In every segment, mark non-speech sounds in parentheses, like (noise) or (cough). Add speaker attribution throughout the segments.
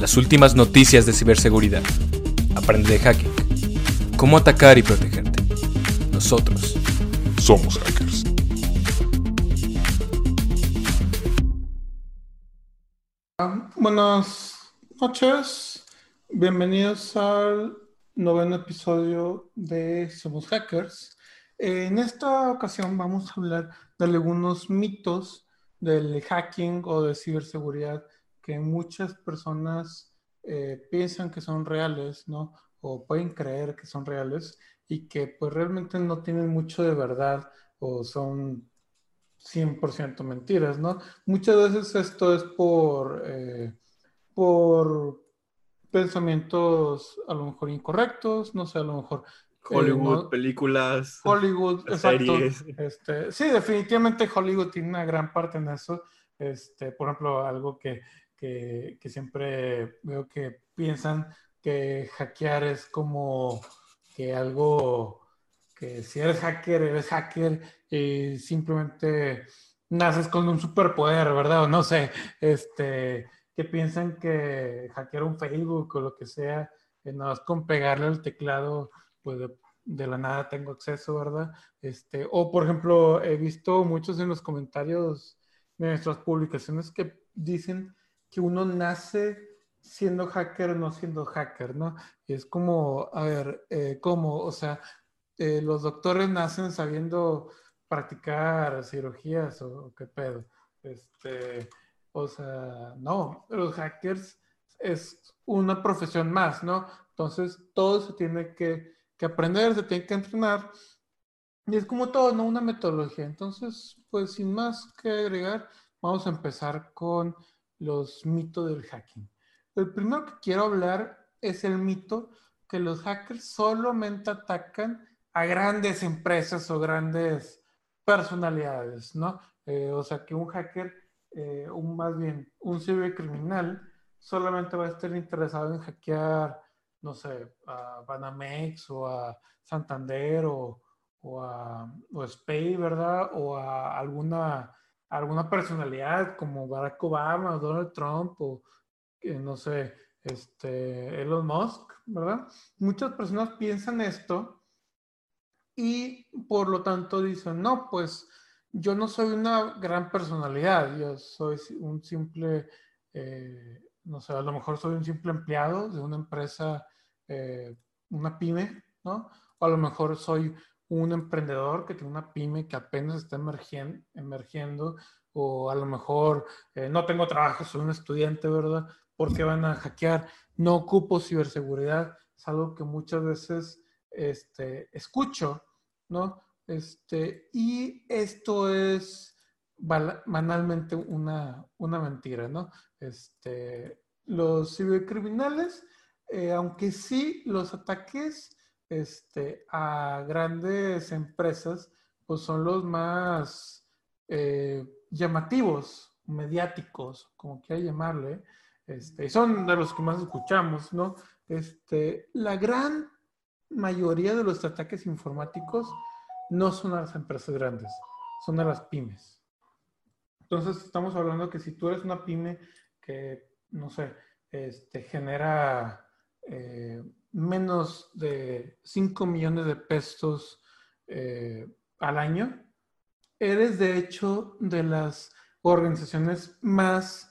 Speaker 1: Las últimas noticias de ciberseguridad. Aprende de hacking. Cómo atacar y protegerte. Nosotros
Speaker 2: somos hackers.
Speaker 3: Buenas noches. Bienvenidos al noveno episodio de Somos Hackers. En esta ocasión vamos a hablar de algunos mitos del hacking o de ciberseguridad que muchas personas eh, piensan que son reales, ¿no? O pueden creer que son reales y que pues realmente no tienen mucho de verdad o son 100% mentiras, ¿no? Muchas veces esto es por, eh, por pensamientos a lo mejor incorrectos, no sé, a lo mejor...
Speaker 4: Eh, Hollywood, películas,
Speaker 3: Hollywood, (laughs) series. Este, sí, definitivamente Hollywood tiene una gran parte en eso. Este, por ejemplo, algo que, que, siempre veo que piensan que hackear es como que algo que si eres hacker, eres hacker y simplemente naces con un superpoder, ¿verdad? O no sé, este, que piensan que hackear un Facebook o lo que sea, que no es con pegarle al teclado, pues de, la nada tengo acceso, ¿verdad? Este, o por ejemplo, he visto muchos en los comentarios de nuestras publicaciones que dicen que uno nace siendo hacker, no siendo hacker, ¿no? Es como, a ver, eh, ¿cómo? O sea, eh, los doctores nacen sabiendo practicar cirugías o, qué pedo. Este, o sea, no, los hackers es una profesión más, ¿no? Entonces, todo se tiene que, que aprender, se tiene que entrenar. Y es como todo, ¿no? Una metodología. Entonces, pues sin más que agregar, vamos a empezar con los mitos del hacking. El primero que quiero hablar es el mito que los hackers solamente atacan a grandes empresas o grandes personalidades, ¿no? Eh, o sea, que un hacker, eh, un, más bien un cibercriminal, solamente va a estar interesado en hackear, no sé, a Banamex o a Santander o, o a o Spay, ¿verdad? O a alguna, alguna personalidad como Barack Obama Donald Trump o no sé, este, Elon Musk, ¿verdad? Muchas personas piensan esto y por lo tanto dicen, no, pues yo no soy una gran personalidad, yo soy un simple, eh, no sé, a lo mejor soy un simple empleado de una empresa, eh, una pyme, ¿no? O a lo mejor soy un emprendedor que tiene una pyme que apenas está emergiendo, o a lo mejor eh, no tengo trabajo, soy un estudiante, ¿verdad? porque van a hackear, no ocupo ciberseguridad, es algo que muchas veces este, escucho, ¿no? Este, y esto es banalmente una, una mentira, ¿no? Este, los cibercriminales, eh, aunque sí los ataques este, a grandes empresas, pues son los más eh, llamativos, mediáticos, como quiera llamarle, este, son de los que más escuchamos, ¿no? Este, la gran mayoría de los ataques informáticos no son a las empresas grandes, son a las pymes. Entonces, estamos hablando que si tú eres una pyme que, no sé, este, genera eh, menos de 5 millones de pesos eh, al año, eres de hecho de las organizaciones más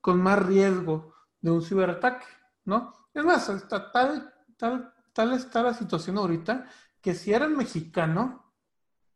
Speaker 3: con más riesgo de un ciberataque, ¿no? Es más, está tal, tal, tal está la situación ahorita que si eres mexicano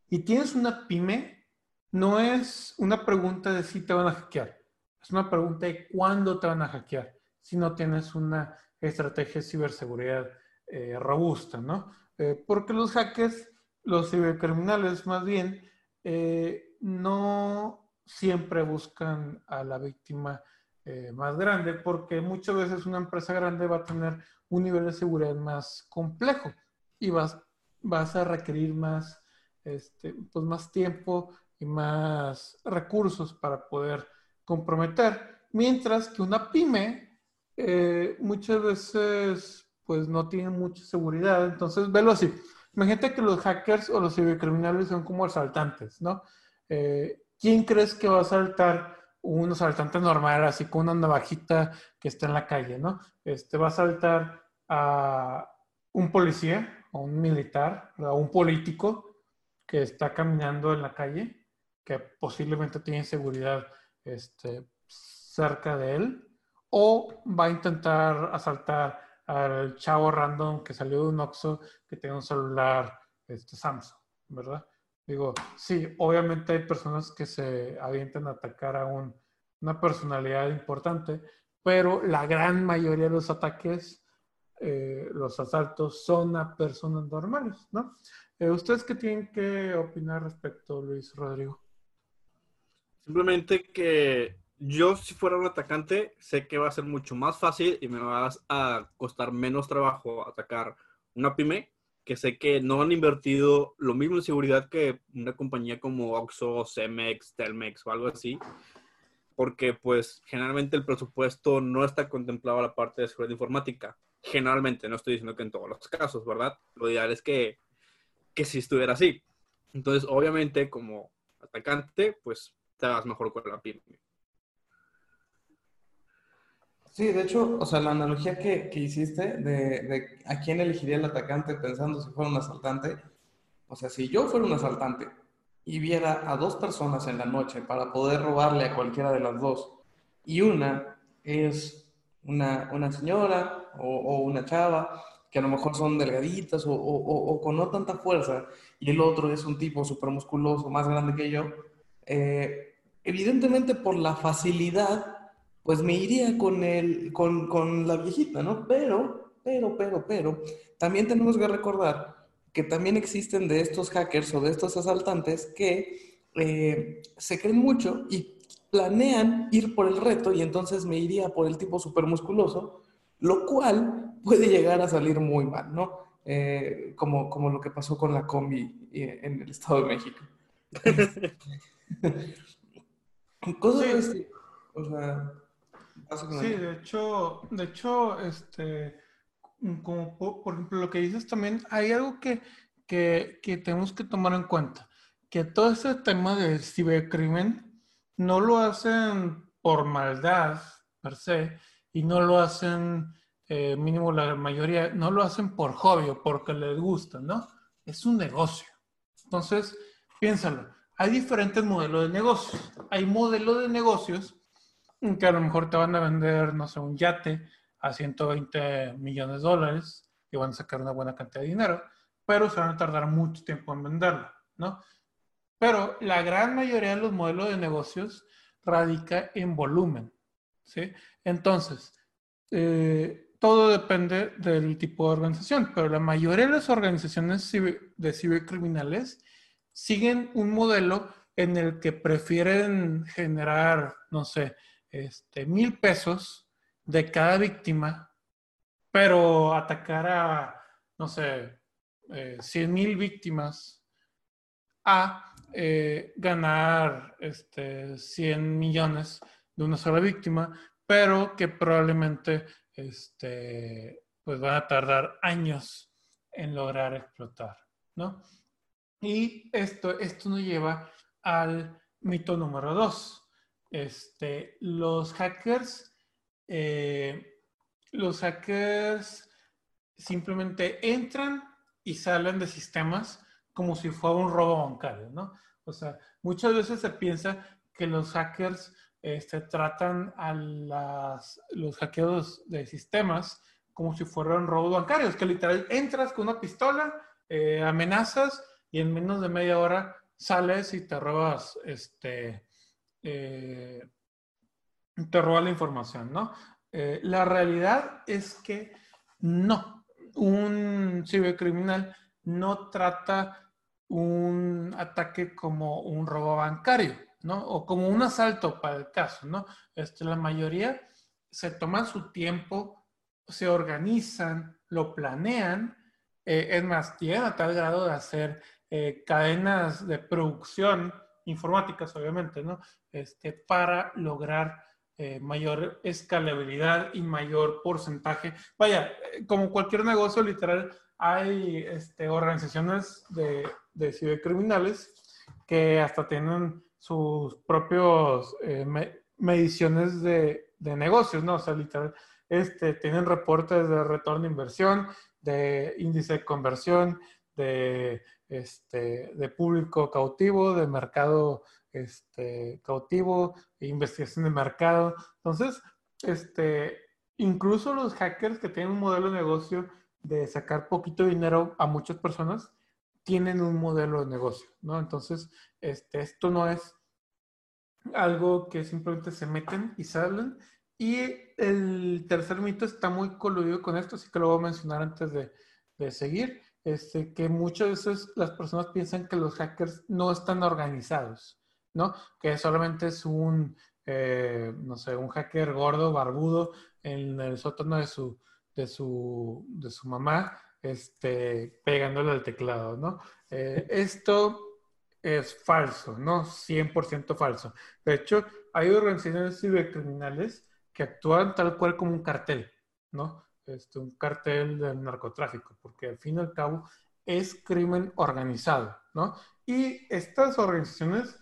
Speaker 3: y tienes una pyme, no es una pregunta de si te van a hackear, es una pregunta de cuándo te van a hackear, si no tienes una estrategia de ciberseguridad eh, robusta, ¿no? Eh, porque los hackers, los cibercriminales más bien, eh, no siempre buscan a la víctima eh, más grande, porque muchas veces una empresa grande va a tener un nivel de seguridad más complejo y vas, vas a requerir más, este, pues más tiempo y más recursos para poder comprometer, mientras que una pyme eh, muchas veces pues no tiene mucha seguridad, entonces velo así. Imagínate que los hackers o los cibercriminales son como asaltantes, ¿no? Eh, ¿Quién crees que va a asaltar un asaltante normal, así con una navajita que está en la calle, ¿no? Este va a asaltar a un policía o un militar o un político que está caminando en la calle, que posiblemente tiene seguridad este, cerca de él, o va a intentar asaltar al chavo random que salió de un Oxxo que tiene un celular este, Samsung, ¿verdad? Digo, sí, obviamente hay personas que se avientan a atacar a una personalidad importante, pero la gran mayoría de los ataques, eh, los asaltos, son a personas normales, ¿no? Eh, ¿Ustedes qué tienen que opinar respecto, Luis Rodrigo?
Speaker 4: Simplemente que yo si fuera un atacante, sé que va a ser mucho más fácil y me va a costar menos trabajo atacar una pyme que sé que no han invertido lo mismo en seguridad que una compañía como Oxxo, Cemex, Telmex o algo así, porque pues generalmente el presupuesto no está contemplado a la parte de seguridad informática. Generalmente, no estoy diciendo que en todos los casos, ¿verdad? Lo ideal es que, que si estuviera así. Entonces, obviamente, como atacante, pues te vas mejor con la pyme.
Speaker 5: Sí, de hecho, o sea, la analogía que, que hiciste de, de, a quién elegiría el atacante pensando si fuera un asaltante, o sea, si yo fuera un asaltante y viera a dos personas en la noche para poder robarle a cualquiera de las dos, y una es una, una señora o, o, una chava que a lo mejor son delgaditas o, o, con no tanta fuerza, y el otro es un tipo súper musculoso, más grande que yo, eh, evidentemente por la facilidad pues me iría con, el, con, con la viejita, ¿no? Pero, pero, pero, pero, también tenemos que recordar que también existen de estos hackers o de estos asaltantes que eh, se creen mucho y planean ir por el reto y entonces me iría por el tipo súper musculoso, lo cual puede llegar a salir muy mal, ¿no? Eh, como, como lo que pasó con la combi eh, en el Estado de México. (laughs) (laughs) Cosas sí. O sea,
Speaker 3: Sí, de hecho, de hecho, este, como por, ejemplo lo que dices también, hay algo que, que, que, tenemos que tomar en cuenta, que todo este tema de cibercrimen no lo hacen por maldad per se y no lo hacen, eh, mínimo la mayoría, no lo hacen por hobby o porque les gusta, ¿no? Es un negocio. Entonces, piénsalo, hay diferentes modelos de negocios. Hay modelos de negocios que a lo mejor te van a vender, no sé, un yate a 120 millones de dólares y van a sacar una buena cantidad de dinero, pero se van a tardar mucho tiempo en venderlo, ¿no? Pero la gran mayoría de los modelos de negocios radica en volumen, ¿sí? Entonces, eh, todo depende del tipo de organización, pero la mayoría de las organizaciones de cibercriminales siguen un modelo en el que prefieren generar, no sé, este, mil pesos de cada víctima, pero atacar a, no sé, eh, cien mil víctimas a eh, ganar este, 100 millones de una sola víctima, pero que probablemente este, pues van a tardar años en lograr explotar, ¿no? Y esto, esto nos lleva al mito número dos, este, los hackers, eh, los hackers simplemente entran y salen de sistemas como si fuera un robo bancario, ¿no? O sea, muchas veces se piensa que los hackers este, tratan a las, los hackeos de sistemas como si fueran robos bancarios, que literal entras con una pistola, eh, amenazas y en menos de media hora sales y te robas este, eh, te roba la información, ¿no? Eh, la realidad es que no, un cibercriminal no trata un ataque como un robo bancario, ¿no? O como un asalto para el caso, ¿no? Este, la mayoría se toman su tiempo, se organizan, lo planean, eh, es más, llegan a tal grado de hacer cadenas de producción informáticas, obviamente, ¿no? Este, para lograr eh, mayor escalabilidad y mayor porcentaje. Vaya, eh, como cualquier negocio, literal, hay este, organizaciones de, de, cibercriminales que hasta tienen sus propios eh, mediciones de, de, negocios, ¿no? O sea, literal, este, tienen reportes de retorno de inversión, de índice de conversión, de, este, de público cautivo, de mercado este, cautivo, investigación de mercado. Entonces, este, incluso los hackers que tienen un modelo de negocio de sacar poquito dinero a muchas personas, tienen un modelo de negocio, ¿no? Entonces, este, esto no es algo que simplemente se meten y salen. Y el tercer mito está muy coludido con esto, así que lo voy a mencionar antes de, de seguir, este, que muchas veces las personas piensan que los hackers no están organizados, ¿no? Que solamente es un, eh, no sé, un hacker gordo, barbudo, en el sótano de su, de su, de su mamá, este, pegándole al teclado, ¿no? Eh, esto es falso, ¿no? 100% falso. De hecho, hay organizaciones cibercriminales que actúan tal cual como un cartel, ¿no? Este, un cartel del narcotráfico, porque al fin y al cabo es crimen organizado, ¿no? Y estas organizaciones,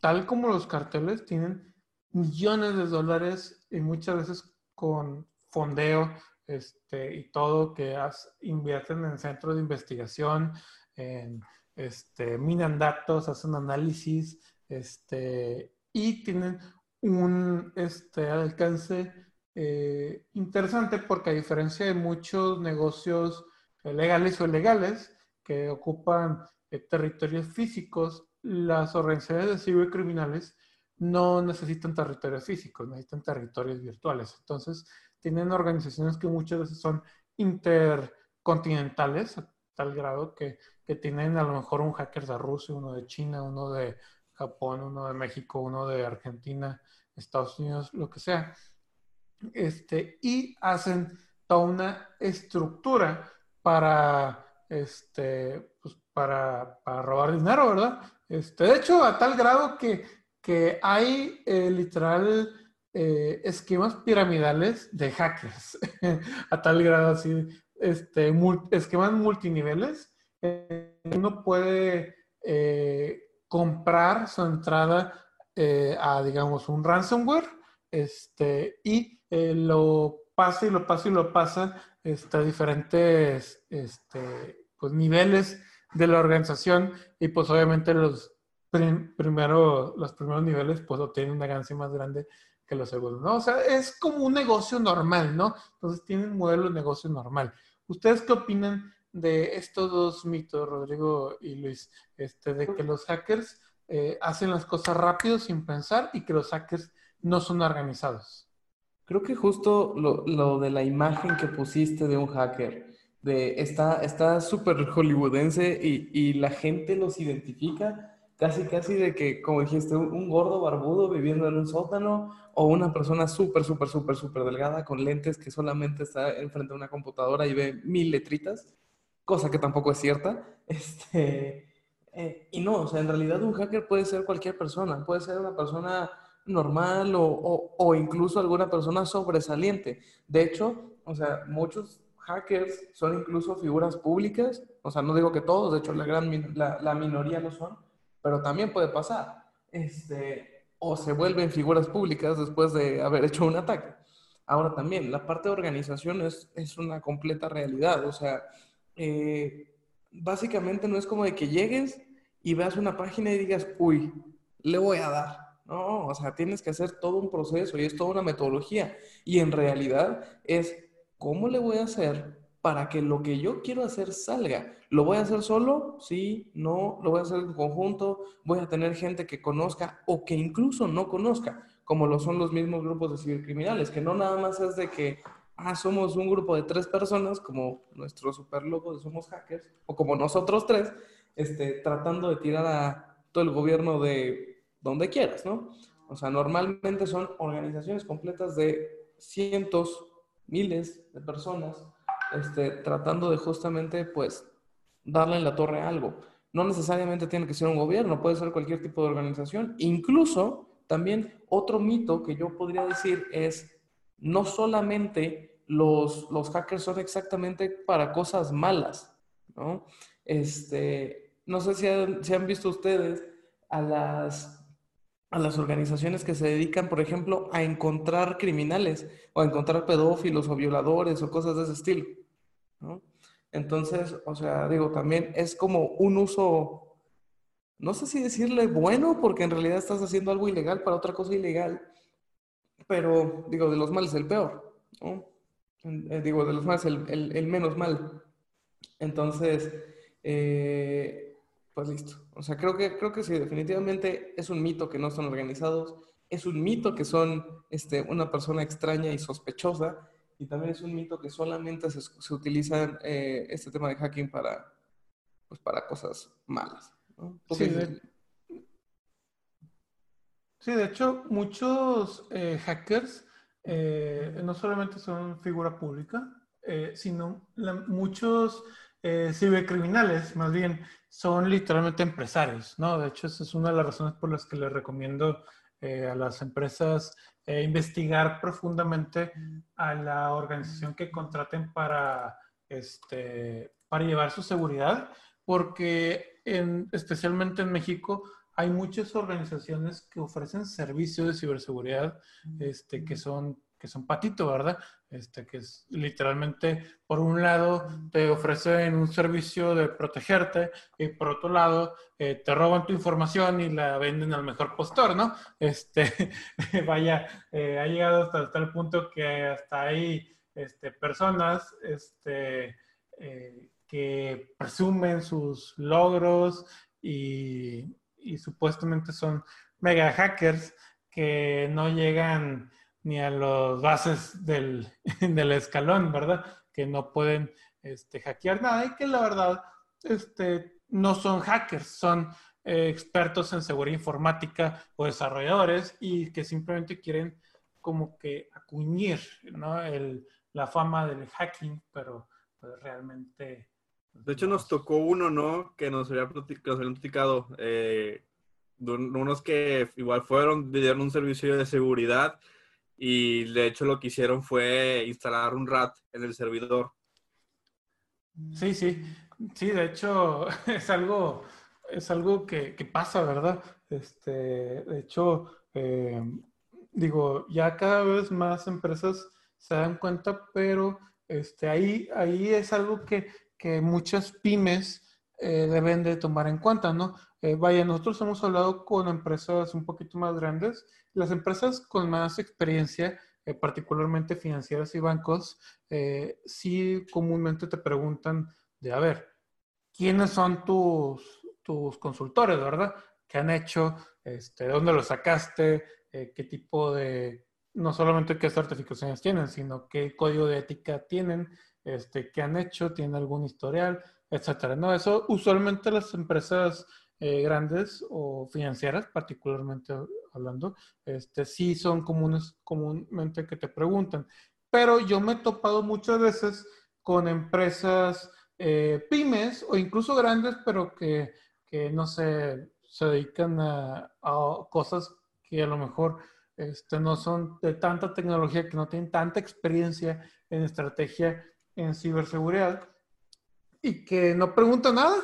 Speaker 3: tal como los carteles, tienen millones de dólares y muchas veces con fondeo este, y todo que invierten en centros de investigación, en este, minan datos, hacen análisis, este, y tienen un este, alcance eh, interesante porque a diferencia de muchos negocios legales o ilegales que ocupan eh, territorios físicos, las organizaciones de cibercriminales no necesitan territorios físicos, necesitan territorios virtuales. Entonces, tienen organizaciones que muchas veces son intercontinentales, a tal grado que que tienen a lo mejor un hacker de Rusia, uno de China, uno de Japón, uno de México, uno de Argentina, Estados Unidos, lo que sea. Este, y hacen toda una estructura para, este, pues para, para robar dinero, ¿verdad? Este, de hecho, a tal grado que, que hay eh, literal eh, esquemas piramidales de hackers, (laughs) a tal grado así, este, esquemas multiniveles uno puede eh, comprar su entrada a, digamos, un ransomware este, y eh, lo pasa y lo pasa y lo pasa este, a diferentes este, pues, niveles de la organización y pues obviamente los, los primeros niveles pues obtienen una ganancia más grande que los segundos, ¿no? O sea, es como un negocio normal, ¿no? Entonces tienen un modelo de negocio normal. ¿Ustedes qué opinan de estos dos mitos, Rodrigo y Luis, este, de que los hackers eh, hacen las cosas rápido sin pensar y que los hackers no son organizados.
Speaker 5: Creo que justo lo, lo de la imagen que pusiste de un hacker, de está súper hollywoodense y, y, la gente los identifica casi casi de que, como dijiste, un, un gordo barbudo viviendo en un sótano o una persona súper, súper, súper, súper delgada con lentes que solamente está enfrente de una computadora y ve mil letritas cosa que tampoco es cierta. (laughs) Este, eh, y no, o sea, en realidad un hacker puede ser cualquier persona, puede ser una persona normal o, o, incluso alguna persona sobresaliente. De hecho, o sea, muchos hackers son incluso figuras públicas, o sea, no digo que todos, de hecho la, gran, la, la minoría lo son, pero también puede pasar. Este, o se vuelven figuras públicas después de haber hecho un ataque. Ahora también, la parte de organización es, es una completa realidad, o sea, eh, básicamente no es como de que llegues y veas una página y digas, uy, le voy a dar. No, o sea, tienes que hacer todo un proceso y es toda una metodología. Y en realidad es, ¿cómo le voy a hacer para que lo que yo quiero hacer salga? ¿Lo voy a hacer solo? Sí, no, lo voy a hacer en conjunto, voy a tener gente que conozca o que incluso no conozca, como lo son los mismos grupos de cibercriminales, que no nada más es de que, ah, somos un grupo de tres personas, como nuestro super logo de Somos Hackers, o como nosotros tres, este, tratando de tirar a todo el gobierno de donde quieras, ¿no? O sea, normalmente son organizaciones completas de cientos, miles de personas, este, tratando de justamente, pues, darle en la torre algo. No necesariamente tiene que ser un gobierno, puede ser cualquier tipo de organización. Incluso, también otro mito que yo podría decir es, no solamente los, los hackers son exactamente para cosas malas, ¿no? Este, no sé si han, si han visto ustedes a las, a las organizaciones que se dedican, por ejemplo, a encontrar criminales o a encontrar pedófilos o violadores o cosas de ese estilo. Entonces, o sea, digo, también es como un uso, no sé si decirle bueno, porque en realidad estás haciendo algo ilegal para otra cosa ilegal, pero digo, de los males el peor, eh, digo, de los males el, el menos mal. Entonces, eh, pues listo. O sea, creo que, creo que sí, definitivamente es un mito que no están organizados, es un mito que son este, una persona extraña y sospechosa, y también es un mito que solamente se, se utiliza eh, este tema de hacking para, pues, para cosas malas.
Speaker 3: Sí, de, sí, de hecho, muchos eh, hackers eh, no solamente son figura pública, sino muchos eh, cibercriminales, más bien, son literalmente empresarios, ¿no? De hecho, esa es una de las razones por las que les recomiendo eh, a las empresas eh, investigar profundamente a la organización que contraten para, este, para llevar su seguridad, porque en, especialmente en México hay muchas organizaciones que ofrecen servicios de ciberseguridad este, que son que son patito, ¿verdad? Este, que es literalmente, por un lado, te ofrecen un servicio de protegerte y por otro lado, eh, te roban tu información y la venden al mejor postor, ¿no? Este, (laughs) vaya, eh, ha llegado hasta, el punto que hasta hay este, personas este, eh, que presumen sus logros y supuestamente son mega hackers que no llegan ni a los bases del, (laughs) del escalón, ¿verdad? Que no pueden este, hackear nada y que la verdad este, no son hackers, son eh, expertos en seguridad informática o desarrolladores y que simplemente quieren como que acuñir ¿no? El, la fama del hacking, pero pues, realmente...
Speaker 4: De hecho, nos tocó uno, ¿no? Que nos había platicado, habían platicado eh, unos que igual fueron, dieron un servicio de seguridad y de hecho lo que hicieron fue instalar un RAT en el servidor.
Speaker 3: Sí, sí, sí, de hecho (laughs) es algo, es algo que, pasa, ¿verdad? Este, de hecho, eh, digo, ya cada vez más empresas se dan cuenta, pero este, ahí, ahí es algo que, que muchas pymes eh, deben de tomar en cuenta, ¿no? Eh, vaya, nosotros hemos hablado con empresas un poquito más grandes. Las empresas con más experiencia, eh, particularmente financieras y bancos, sí comúnmente te preguntan de, a ver, ¿quiénes son tus, tus consultores, verdad? ¿Qué han hecho? Este, ¿Dónde los sacaste? ¿Qué tipo de, no solamente qué certificaciones tienen, sino qué código de ética tienen? Este, ¿Qué han hecho? ¿Tienen algún historial? etcétera. No, eso usualmente las empresas eh, grandes o financieras, particularmente hablando, este, sí son comunes, comúnmente que te preguntan. Pero yo me he topado muchas veces con empresas eh, pymes o incluso grandes, pero que, que no sé, se dedican a, cosas que a lo mejor este, no son de tanta tecnología, que no tienen tanta experiencia en estrategia en ciberseguridad y que no pregunta nada.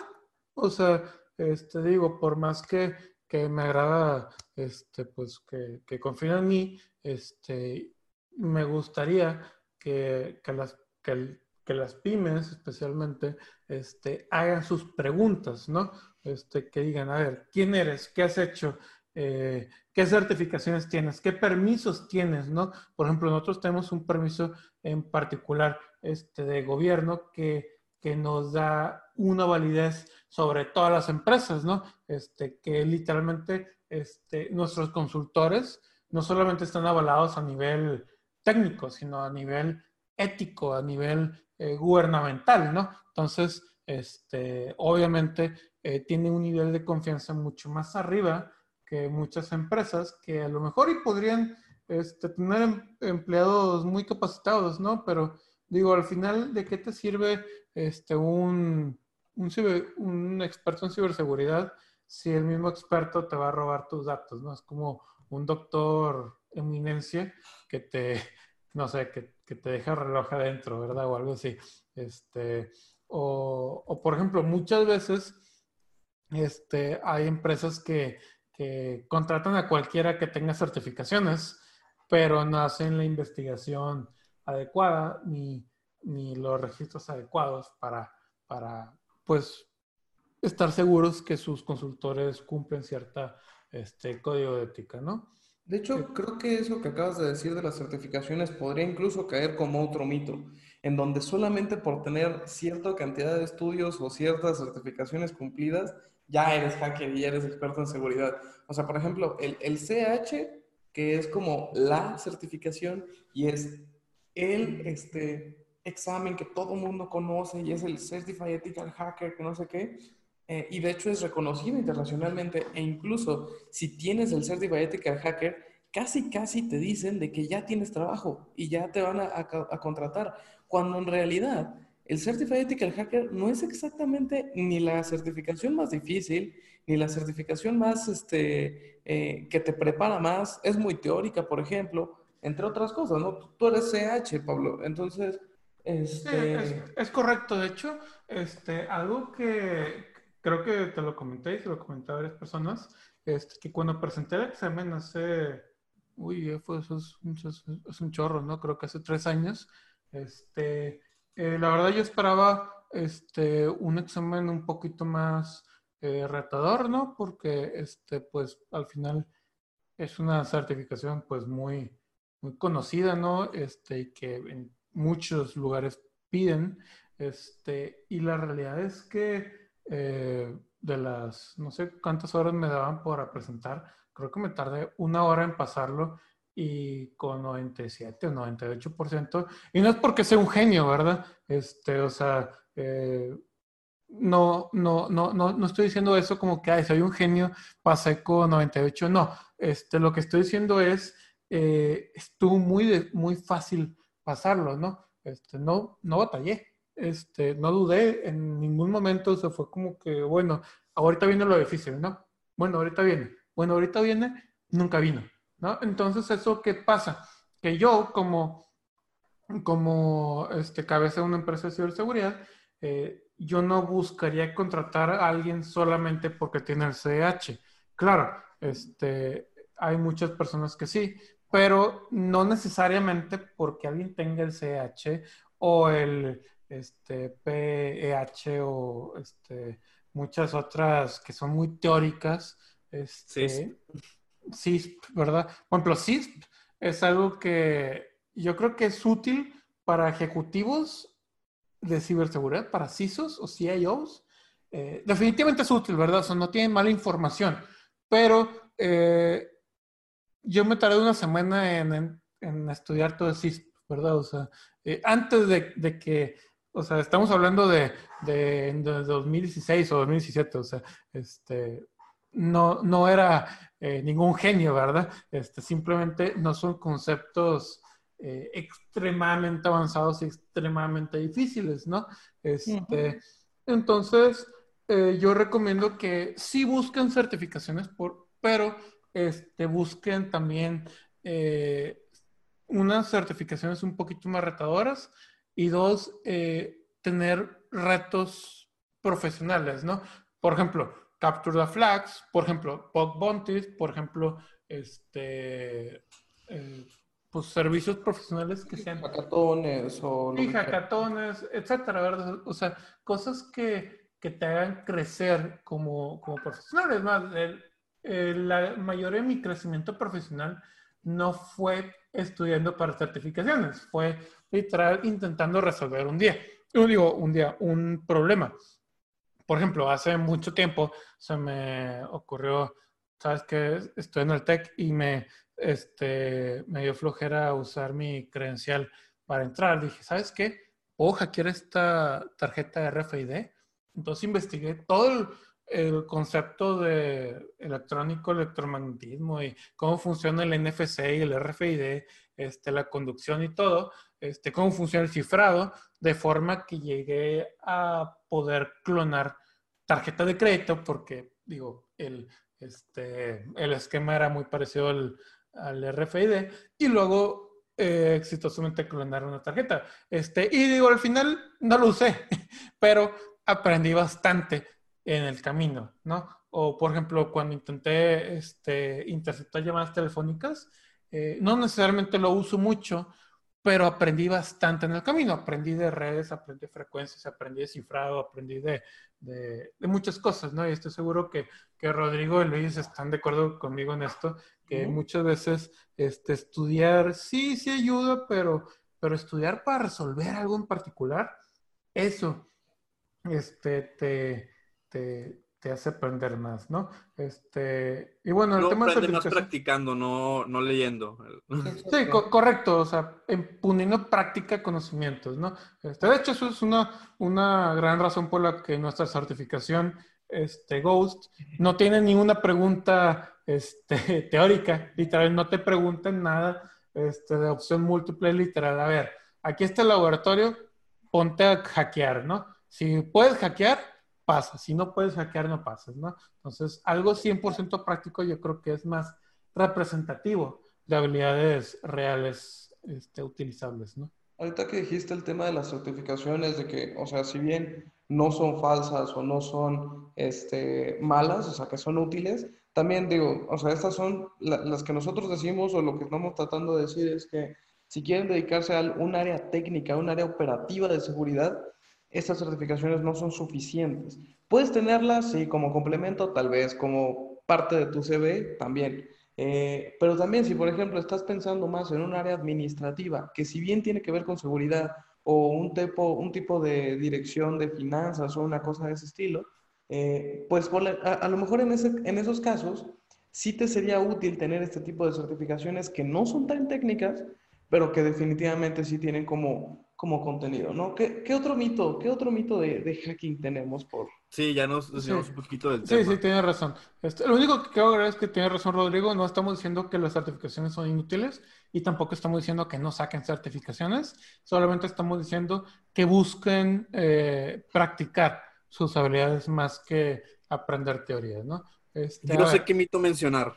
Speaker 3: O sea, este, digo, por más que, que me agrada, este, pues, que, que confíen en mí, este, me gustaría que, que las, que, las pymes, especialmente, este, hagan sus preguntas, ¿no? Este, que digan, a ver, ¿quién eres? ¿Qué has hecho? Eh, ¿Qué certificaciones tienes? ¿Qué permisos tienes? ¿no? Por ejemplo, nosotros tenemos un permiso en particular este, de gobierno que que nos da una validez sobre todas las empresas, ¿no? Este, que literalmente este, nuestros consultores no solamente están avalados a nivel técnico, sino a nivel ético, a nivel eh, gubernamental, ¿no? Entonces, este, obviamente, eh, tiene un nivel de confianza mucho más arriba que muchas empresas que a lo mejor y podrían este, tener em, empleados muy capacitados, ¿no? Pero digo, al final, ¿de qué te sirve este, un, un, experto en ciberseguridad si el mismo experto te va a robar tus datos, ¿no? Es como un doctor eminencia que te, (laughs) no sé, que, te deja el reloj adentro, ¿verdad? O algo así. Este, o, o por ejemplo, muchas veces este, hay empresas que, que contratan a cualquiera que tenga certificaciones, pero no hacen la investigación adecuada ni, ni los registros adecuados para, para, pues, estar seguros que sus consultores cumplen cierta este, código de ética, ¿no?
Speaker 5: De hecho, creo que eso que acabas de decir de las certificaciones podría incluso caer como otro mito, en donde solamente por tener cierta cantidad de estudios o ciertas certificaciones cumplidas, ya eres hacker y ya eres experto en seguridad. O sea, por ejemplo, el, el CH, que es como la certificación y es el este, examen que todo mundo conoce y es el Certified Ethical Hacker, que no sé qué, eh, y de hecho es reconocido internacionalmente e incluso si tienes el Certified Ethical Hacker, casi casi te dicen de que ya tienes trabajo y ya te van a, contratar, cuando en realidad el Certified Ethical Hacker no es exactamente ni la certificación más difícil, ni la certificación más, este, eh, que te prepara más, es muy teórica, por ejemplo, entre otras cosas, ¿no? Tú eres CH, Pablo, entonces... Este...
Speaker 3: Es, correcto, de hecho, este, algo que, creo que te lo comenté y se lo comenté a varias personas, este, que cuando presenté el examen hace, uy, fue, eso es, es, un chorro, ¿no? Creo que hace tres años, este, eh, la verdad yo esperaba este, un examen un poquito más eh, retador, ¿no? Porque, este, pues, al final es una certificación, pues, muy, muy conocida, ¿no? Este, que en muchos lugares piden, este, y la realidad es que eh, de las, no sé cuántas horas me daban para presentar, creo que me tardé una hora en pasarlo y con 97 o 98%. Y no es porque sea un genio, ¿verdad? Este, o sea, eh, no, no, no, no, no estoy diciendo eso como que, ay, soy un genio, pasé con 98. No, este, lo que estoy diciendo es, eh, estuvo muy, muy fácil pasarlo, ¿no? Este, no, no batallé este, no dudé en ningún momento, se fue como que, bueno, ahorita viene lo difícil, ¿no? Bueno, ahorita viene, bueno, ahorita viene, nunca vino, ¿no? Entonces, ¿eso qué pasa? Que yo como, como este, cabeza de una empresa de ciberseguridad, eh, yo no buscaría contratar a alguien solamente porque tiene el CH. Claro, este, hay muchas personas que sí, pero no necesariamente porque alguien tenga el CH o el este, PEH o este, muchas otras que son muy teóricas. Este, CISP. ¿verdad? Por ejemplo, CISP es algo que yo creo que es útil para ejecutivos de ciberseguridad, para CISOs o CIOs. Eh, definitivamente es útil, ¿verdad? O sea, no tienen mala información, pero eh, yo me tardé una semana en, en, estudiar todo CISP, ¿verdad? O sea, eh, antes de, de, que o sea, estamos hablando de, de, 2016 o 2017, o sea, este, no, no era eh, ningún genio, ¿verdad? Este, simplemente no son conceptos eh, extremadamente avanzados y extremadamente difíciles, ¿no? Este, Entonces, yo recomiendo que sí busquen certificaciones, por, pero este, busquen también unas certificaciones un poquito más retadoras y dos, eh, tener retos profesionales, ¿no? Por ejemplo, Capture the Flags, por ejemplo, Bug Bounties, por ejemplo, este, eh, pues servicios profesionales que sean...
Speaker 5: Hackatones o...
Speaker 3: Sí, hackatones, etcétera, ¿verdad? O sea, cosas que, que te hagan crecer como, como profesional. Es más, la mayoría de mi crecimiento profesional no fue estudiando para certificaciones, fue literal intentando resolver un día. Yo digo un día, un problema. Por ejemplo, hace mucho tiempo se me ocurrió, sabes que estoy en el tech y me, este, me dio flojera usar mi credencial para entrar. Dije, ¿sabes qué? Puedo hackear esta tarjeta RFID. Entonces investigué todo el, el concepto de electrónico, electromagnetismo y cómo funciona el NFC y el RFID, este, la conducción y todo, este, cómo funciona el cifrado, de forma que llegué a poder clonar tarjeta de crédito, porque, digo, el, este, el esquema era muy parecido al, al RFID, y luego eh, exitosamente clonar una tarjeta. Este, y digo, al final no lo usé, (laughs) pero aprendí bastante en el camino, ¿no? o por ejemplo, cuando intenté este, interceptar llamadas telefónicas, eh, no necesariamente lo uso mucho, pero aprendí bastante en el camino. Aprendí de redes, aprendí de frecuencias, aprendí de cifrado, aprendí de, de, muchas cosas, ¿no? Y estoy seguro que, que, Rodrigo y Luis están de acuerdo conmigo en esto, que muchas veces este, estudiar sí, sí ayuda, pero, pero estudiar para resolver algo en particular, eso este, te, te, te hace aprender más, ¿no? Este, y bueno,
Speaker 4: el tema de más practicando, no, no leyendo.
Speaker 3: Sí, correcto, o sea, poniendo práctica conocimientos, ¿no? Este, de hecho, eso es una, una gran razón por la que nuestra certificación este, Ghost no tiene ninguna pregunta este, (laughs) teórica, literal, no te preguntan nada este, de opción múltiple, literal. A ver, aquí está el laboratorio, ponte a hackear, ¿no? Si puedes hackear, pasa. Si no puedes hackear, no pasas, ¿no? Entonces, algo 100% práctico yo creo que es más representativo de habilidades reales este, utilizables, ¿no?
Speaker 5: Ahorita que dijiste el tema de las certificaciones, de que, o sea, si bien no son falsas o no son este, malas, o sea, que son útiles, también digo, o sea, estas son las que nosotros decimos o lo que estamos tratando de decir es que si quieren dedicarse a un área técnica, a un área operativa de seguridad, estas certificaciones no son suficientes. Puedes tenerlas, sí, como complemento, tal vez como parte de tu CV también. Eh, pero también si, por ejemplo, estás pensando más en un área administrativa, que si bien tiene que ver con seguridad o un tipo, un tipo de dirección de finanzas o una cosa de ese estilo, eh, pues a, a, lo mejor en, ese, en esos casos sí te sería útil tener este tipo de certificaciones que no son tan técnicas, pero que definitivamente sí tienen como como contenido, ¿no? ¿Qué, qué otro mito, qué otro mito de, de, hacking tenemos por...?
Speaker 4: Sí, ya nos decimos un poquito del
Speaker 3: tema. Sí, sí, tiene razón. Este, lo único que quiero agregar es que tiene razón Rodrigo, no estamos diciendo que las certificaciones son inútiles y tampoco estamos diciendo que no saquen certificaciones, solamente estamos diciendo que busquen eh, practicar sus habilidades más que aprender teorías, ¿no?
Speaker 4: Este, Yo no sé qué mito mencionar.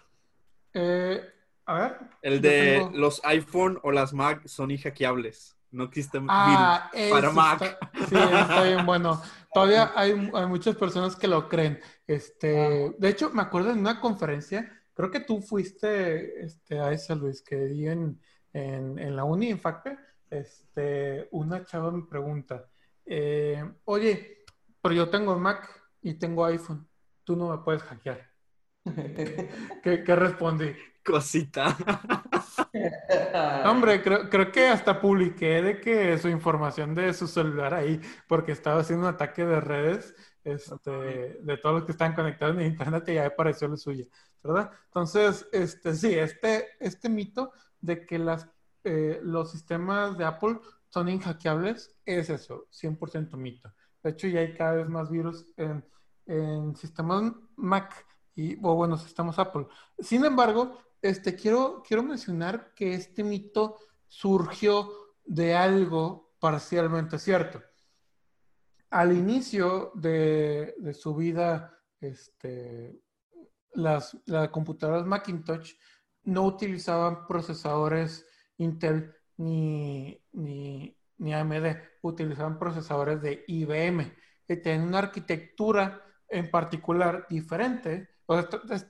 Speaker 3: Eh, a ver.
Speaker 4: El de los iPhone o las Mac son inhackeables. No existe ah, para Mac.
Speaker 3: sí, está bien (laughs) bueno. Todavía hay, muchas personas que lo creen. Este, de hecho, me acuerdo en una conferencia, creo que tú fuiste este, a esa, Luis, que di en, en, la uni, en FACPE. Este, una chava me pregunta, eh, oye, pero yo tengo Mac y tengo iPhone, tú no me puedes hackear. (laughs) ¿Qué, qué respondí? (laughs)
Speaker 4: Cosita. (laughs)
Speaker 3: Hombre, creo, creo, que hasta publiqué de que su información de su celular ahí, porque estaba haciendo un ataque de redes este, de todos los que están conectados en internet y ya apareció la suya, ¿verdad? Entonces, este, sí, este, este mito de que las, eh, los sistemas de Apple son inhackeables es eso, 100% mito. De hecho, ya hay cada vez más virus en, en sistemas Mac y, o bueno, sistemas Apple. Sin embargo, este, quiero, quiero mencionar que este mito surgió de algo parcialmente cierto. Al inicio de, su vida, este, las, computadoras Macintosh no utilizaban procesadores Intel ni, ni, ni AMD, utilizaban procesadores de IBM, que tenían una arquitectura en particular diferente.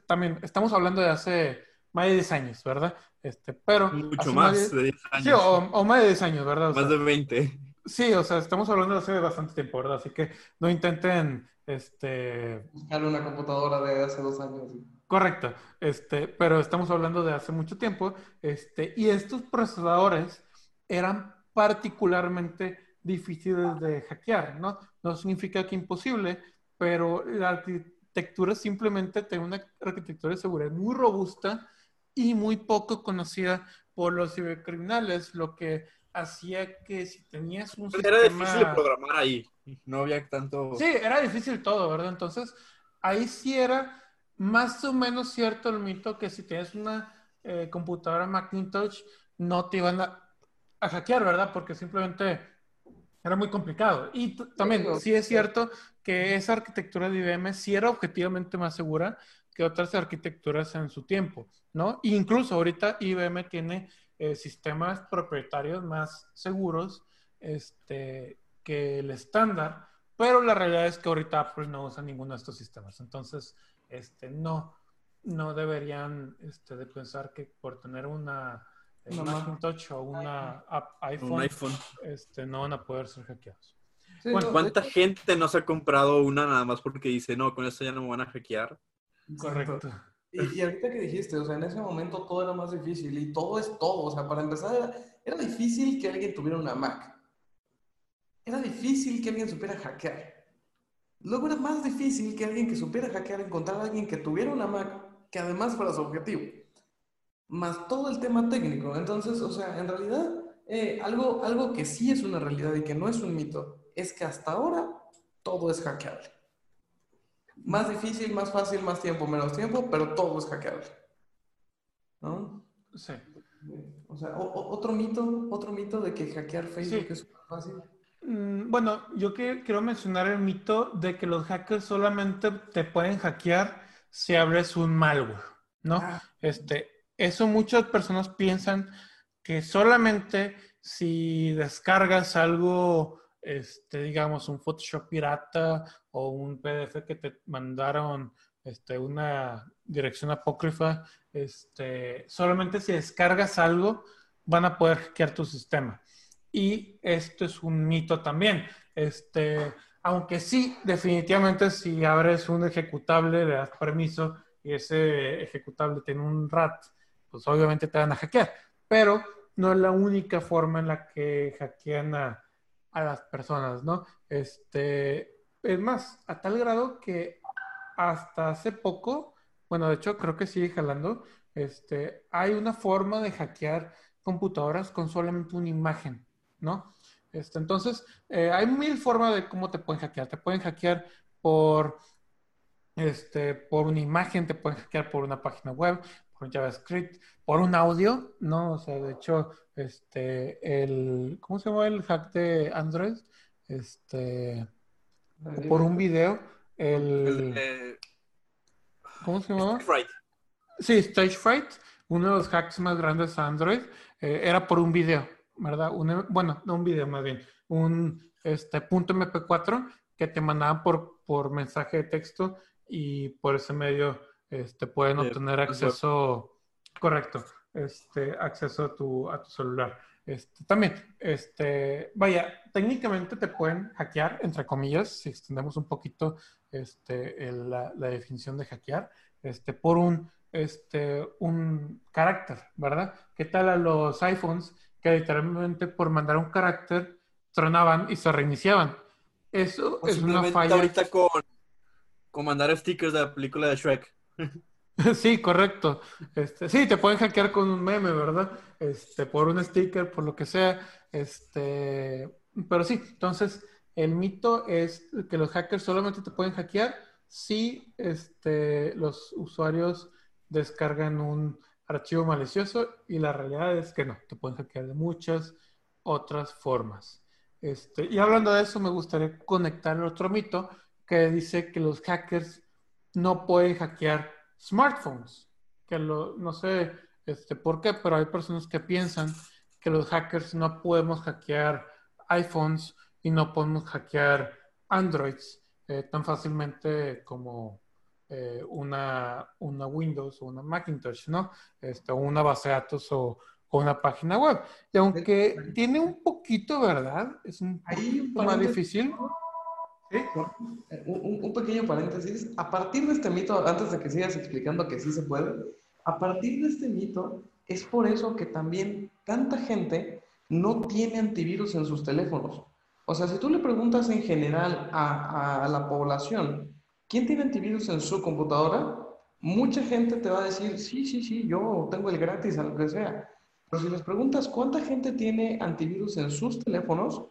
Speaker 3: también estamos hablando de hace más de 10 años, ¿verdad? Este, pero...
Speaker 4: Mucho más de, 10 años.
Speaker 3: Sí, o, más de 10 años, ¿verdad?
Speaker 4: más de 20.
Speaker 3: Sí, o sea, estamos hablando de hace bastante tiempo, ¿verdad? Así que no intenten, este...
Speaker 5: Buscar una computadora de hace dos años.
Speaker 3: Correcto, este, pero estamos hablando de hace mucho tiempo, este, y estos procesadores eran particularmente difíciles de hackear, ¿no? No significa que imposible, pero la arquitectura simplemente tiene una arquitectura de seguridad muy robusta y muy poco conocida por los cibercriminales, lo que hacía que si tenías un
Speaker 4: Era difícil de programar ahí, no había tanto...
Speaker 3: Sí, era difícil todo, ¿verdad? Entonces, ahí sí era más o menos cierto el mito que si tienes una eh, computadora Macintosh, no te iban a, a, hackear, ¿verdad? Porque simplemente era muy complicado. Y también, sí es cierto que esa arquitectura de IBM sí era objetivamente más segura, que otras arquitecturas en su tiempo, ¿no? Incluso ahorita IBM tiene eh, sistemas propietarios más seguros este, que el estándar, pero la realidad es que ahorita Apple no usa ninguno de estos sistemas. Entonces, este, no, no deberían este, de pensar que por tener una, eh, Macintosh o una app iPhone,
Speaker 4: Un iPhone.
Speaker 3: Este, no van a poder ser hackeados.
Speaker 5: Sí,
Speaker 3: Bueno,
Speaker 4: ¿Cuánta gente no se ha comprado una nada más porque dice, no, con esto ya no me van a hackear?
Speaker 3: Correcto.
Speaker 5: Y, y ahorita que dijiste, o sea, en ese momento todo era más difícil y todo es todo. O sea, para empezar, era, era difícil que alguien tuviera una Mac. Era difícil que alguien supiera hackear. Luego era más difícil que alguien que supiera hackear encontrar a alguien que tuviera una Mac que además fuera su objetivo. Más todo el tema técnico. Entonces, o sea, en realidad, eh, algo, algo que sí es una realidad y que no es un mito es que hasta ahora todo es hackeable. Más difícil, más fácil, más tiempo, menos tiempo, pero todo es hackeable. ¿No?
Speaker 3: Sí.
Speaker 5: O sea, o- otro mito, otro mito de que hackear Facebook
Speaker 3: Sí.
Speaker 5: es súper fácil.
Speaker 3: Mm, Bueno, yo que- quiero mencionar el mito de que los hackers solamente te pueden hackear si abres un malware, ¿no?
Speaker 5: Ah.
Speaker 3: Este, eso muchas personas piensan que solamente si descargas algo, este, digamos, un Photoshop pirata o un PDF que te mandaron, este, una dirección apócrifa, este, solamente si descargas algo van a poder hackear tu sistema. Y esto es un mito también. Este, aunque sí, definitivamente si abres un ejecutable, le das permiso y ese ejecutable tiene un RAT, pues obviamente te van a hackear. Pero no es la única forma en la que hackean a, a las personas, ¿no? Este, es más, a tal grado que hasta hace poco, bueno, de hecho creo que sigue jalando, este, hay una forma de hackear computadoras con solamente una imagen, ¿no? Este, entonces, eh, hay mil formas de cómo te pueden hackear. Te pueden hackear por, este, por una imagen, te pueden hackear por una página web, por un JavaScript, por un audio, ¿no? O sea, de hecho, este, el, ¿cómo se llama el hack de Android? Este, por un video, el,
Speaker 4: El, eh,
Speaker 3: ¿cómo se llama?
Speaker 4: Right.
Speaker 3: Sí, Stage Fright, uno de los hacks más grandes a Android, eh, era por un video, ¿verdad? Un- bueno, no un video más bien, un este, punto MP4 que te mandaban por, por mensaje de texto y por ese medio este, pueden
Speaker 4: De-
Speaker 3: obtener acceso, correcto, este, acceso a tu, a tu celular. Este, también, este, vaya, técnicamente te pueden hackear, entre comillas, si extendemos un poquito este, el- la, la definición de hackear, este, por un, este, un carácter, ¿verdad? ¿Qué tal a los iPhones que literalmente por mandar un carácter tronaban y se reiniciaban? Eso
Speaker 4: O
Speaker 3: es una falla.
Speaker 4: ahorita con, con mandar stickers de la película de Shrek. (laughs)
Speaker 3: Sí, correcto. Este, sí, te pueden hackear con un meme, ¿verdad? Este, por un sticker, por lo que sea. Este, pero sí, entonces el mito es que los hackers solamente te pueden hackear si este, los usuarios descargan un archivo malicioso y la realidad es que no, te pueden hackear de muchas otras formas. Este, y hablando de eso, me gustaría conectar el otro mito que dice que los hackers no pueden hackear smartphones. Que lo, no sé este, por qué, pero hay personas que piensan que los hackers no podemos hackear iPhones y no podemos hackear Androids eh, tan fácilmente como eh, una, una Windows o una Macintosh, ¿no? Este, una base de datos o, o una página web. Y aunque tiene un poquito, ¿verdad? Es un poquito más difícil.
Speaker 5: Un pequeño paréntesis. A partir de este mito, antes de que sigas explicando que sí se puede, a partir de este mito, es por eso que también tanta gente no tiene antivirus en sus teléfonos. O sea, si tú le preguntas en general a, a la población, ¿quién tiene antivirus en su computadora? Mucha gente te va a decir, sí, sí, sí, yo tengo el gratis, a lo que sea. Pero si les preguntas cuánta gente tiene antivirus en sus teléfonos,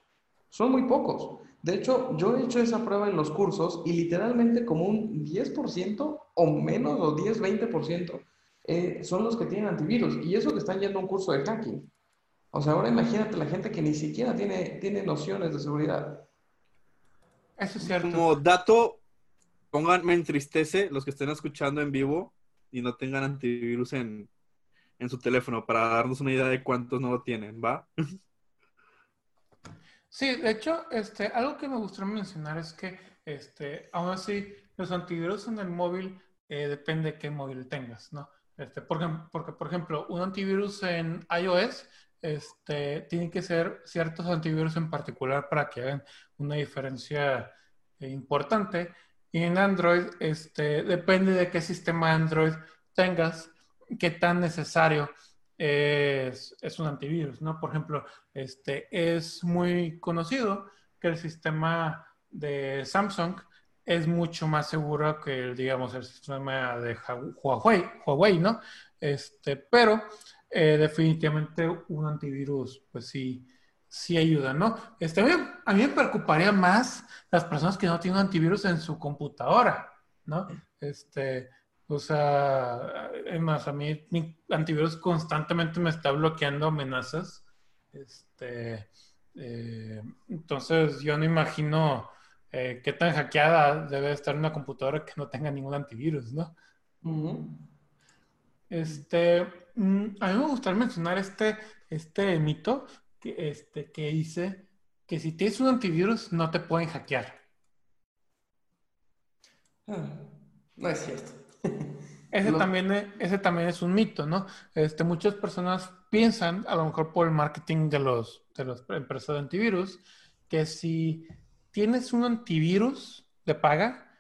Speaker 5: son muy pocos. De hecho, yo he hecho esa prueba en los cursos y literalmente como un 10% o menos, o 10, 20%, eh, son los que tienen antivirus. Y eso que están yendo a un curso de hacking. O sea, ahora imagínate la gente que ni siquiera tiene, tiene nociones de seguridad.
Speaker 3: Eso es cierto.
Speaker 4: Como dato, pongan, me entristece los que estén escuchando en vivo y no tengan antivirus en, en su teléfono para darnos una idea de cuántos no lo tienen, ¿va? (laughs)
Speaker 3: Sí, de hecho, este, algo que me gustaría mencionar es que, este, aún así, los antivirus en el móvil eh, depende de qué móvil tengas, ¿no? Este, porque, porque, por ejemplo, un antivirus en iOS este, tiene que ser ciertos antivirus en particular para que hagan una diferencia importante. Y en Android, este, depende de qué sistema Android tengas, qué tan necesario es, un antivirus, ¿no? Por ejemplo, este, es muy conocido que el sistema de Samsung es mucho más seguro que, digamos, el sistema de Huawei, Huawei ¿no? Este, pero eh, definitivamente un antivirus, pues sí, sí ayuda, ¿no? Este, a mí me preocuparía más las personas que no tienen antivirus en su computadora, ¿no? Este, o sea, es más, a mí mi antivirus constantemente me está bloqueando amenazas. Este, eh, entonces, yo no imagino eh, qué tan hackeada debe estar una computadora que no tenga ningún antivirus, ¿no? Este, mm, a mí me gustaría mencionar este, este mito que, este, que dice que si tienes un antivirus no te pueden hackear.
Speaker 5: Ah, no es cierto.
Speaker 3: Ese, también, es, ese también es un mito, ¿no? Este, muchas personas piensan, a lo mejor por el marketing de los, de las empresas de antivirus, que si tienes un antivirus de paga,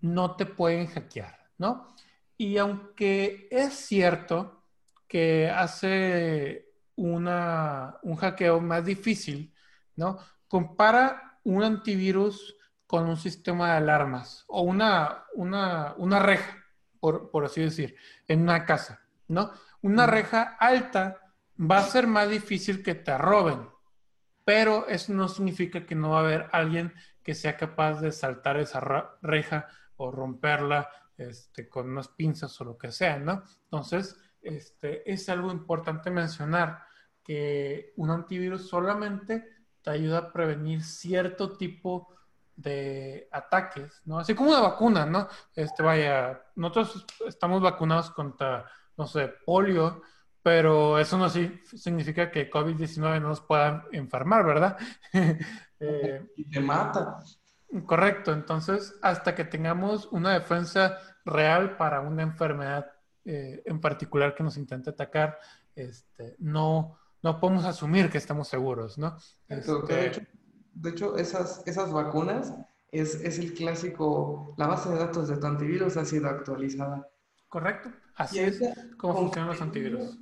Speaker 3: no te pueden hackear, ¿no? Y aunque es cierto que hace una, un hackeo más difícil, ¿no? Compara un antivirus con un sistema de alarmas o una, una, una reja, por, por así decir, en una casa, ¿no? Una reja alta va a ser más difícil que te roben, pero eso no significa que no va a haber alguien que sea capaz de saltar esa reja o romperla este, con unas pinzas o lo que sea, ¿no? Entonces, este, es algo importante mencionar que un antivirus solamente te ayuda a prevenir cierto tipo de ataques, ¿no? Así como una vacuna, ¿no? Este, vaya, nosotros estamos vacunados contra, no sé, polio, pero eso no sí significa que COVID-19 no nos pueda enfermar, ¿verdad? (laughs)
Speaker 5: eh, y te mata.
Speaker 3: Correcto, entonces hasta que tengamos una defensa real para una enfermedad eh, en particular que nos intente atacar, este, no, no podemos asumir que estamos seguros, ¿no?
Speaker 5: Este... De, hecho, esas, esas vacunas es, es, el clásico, la base de datos de tu antivirus ha sido actualizada.
Speaker 3: Correcto, así es como funcionan los antivirus.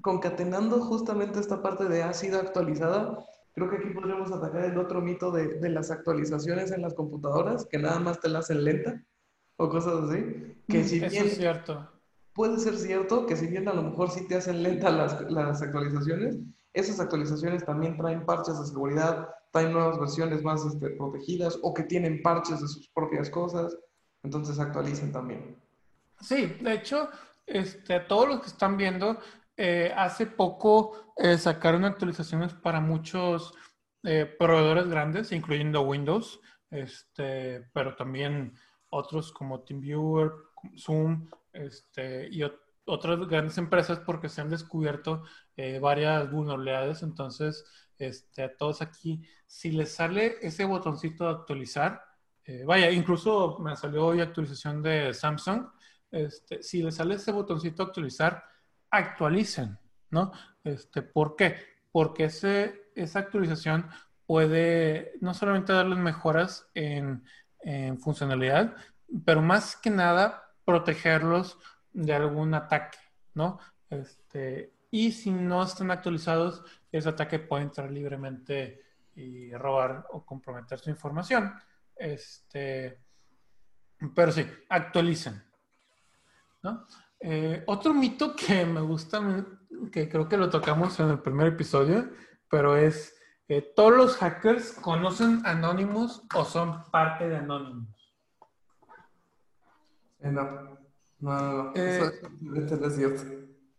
Speaker 5: Concatenando justamente esta parte de ha sido actualizada, Creo que aquí podríamos atacar el otro mito de, de, las actualizaciones en las computadoras, que nada más te la hacen lenta o cosas así. Que
Speaker 3: mm, si bien es cierto.
Speaker 5: Puede ser cierto que si bien a lo mejor sí te hacen lenta las, las actualizaciones, esas actualizaciones también traen parches de seguridad, traen nuevas versiones más este, protegidas o que tienen parches de sus propias cosas. Entonces actualicen también.
Speaker 3: Sí, de hecho, este, todos los que están viendo, eh, hace poco eh, sacaron actualizaciones para muchos eh, proveedores grandes, incluyendo Windows, este, pero también otros como TeamViewer, Zoom este, y otras grandes empresas porque se han descubierto varias vulnerabilidades. Entonces, este, a todos aquí, si les sale ese botoncito de actualizar, vaya, incluso me salió hoy actualización de Samsung, este, si les sale ese botoncito de actualizar, actualicen, ¿no? Este, ¿Por qué? Porque ese, esa actualización puede no solamente darles mejoras en, funcionalidad, pero más que nada protegerlos de algún ataque, ¿no? Este, y si no están actualizados, ese ataque puede entrar libremente y robar o comprometer su información. Este, pero sí, actualicen, ¿no? Eh, otro mito que me gusta, que creo que lo tocamos en el primer episodio, pero es, eh, ¿todos los hackers conocen Anonymous o son parte de Anonymous?
Speaker 5: Eh, no, no, no, eso, es cierto.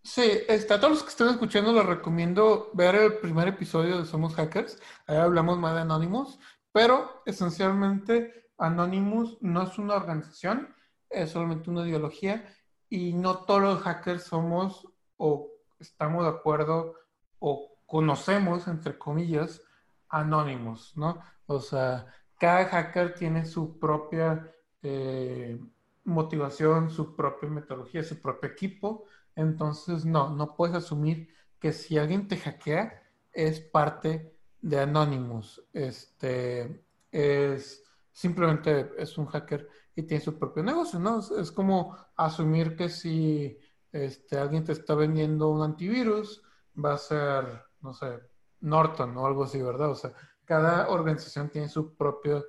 Speaker 3: Sí, este, a todos los que estén escuchando les recomiendo ver el primer episodio de Somos Hackers. Ahí hablamos más de Anonymous, pero esencialmente Anonymous no es una organización, es solamente una ideología y no todos los hackers somos o estamos de acuerdo o conocemos, entre comillas, anónimos, ¿no? O sea, cada hacker tiene su propia, eh, motivación, su propia metodología, su propio equipo. Entonces, no, no puedes asumir que si alguien te hackea es parte de Anonymous. Este es simplemente es un hacker y tiene su propio negocio, ¿no? Es, como asumir que si este, alguien te está vendiendo un antivirus, va a ser, no sé, Norton o algo así, ¿verdad? O sea, cada organización tiene su propio,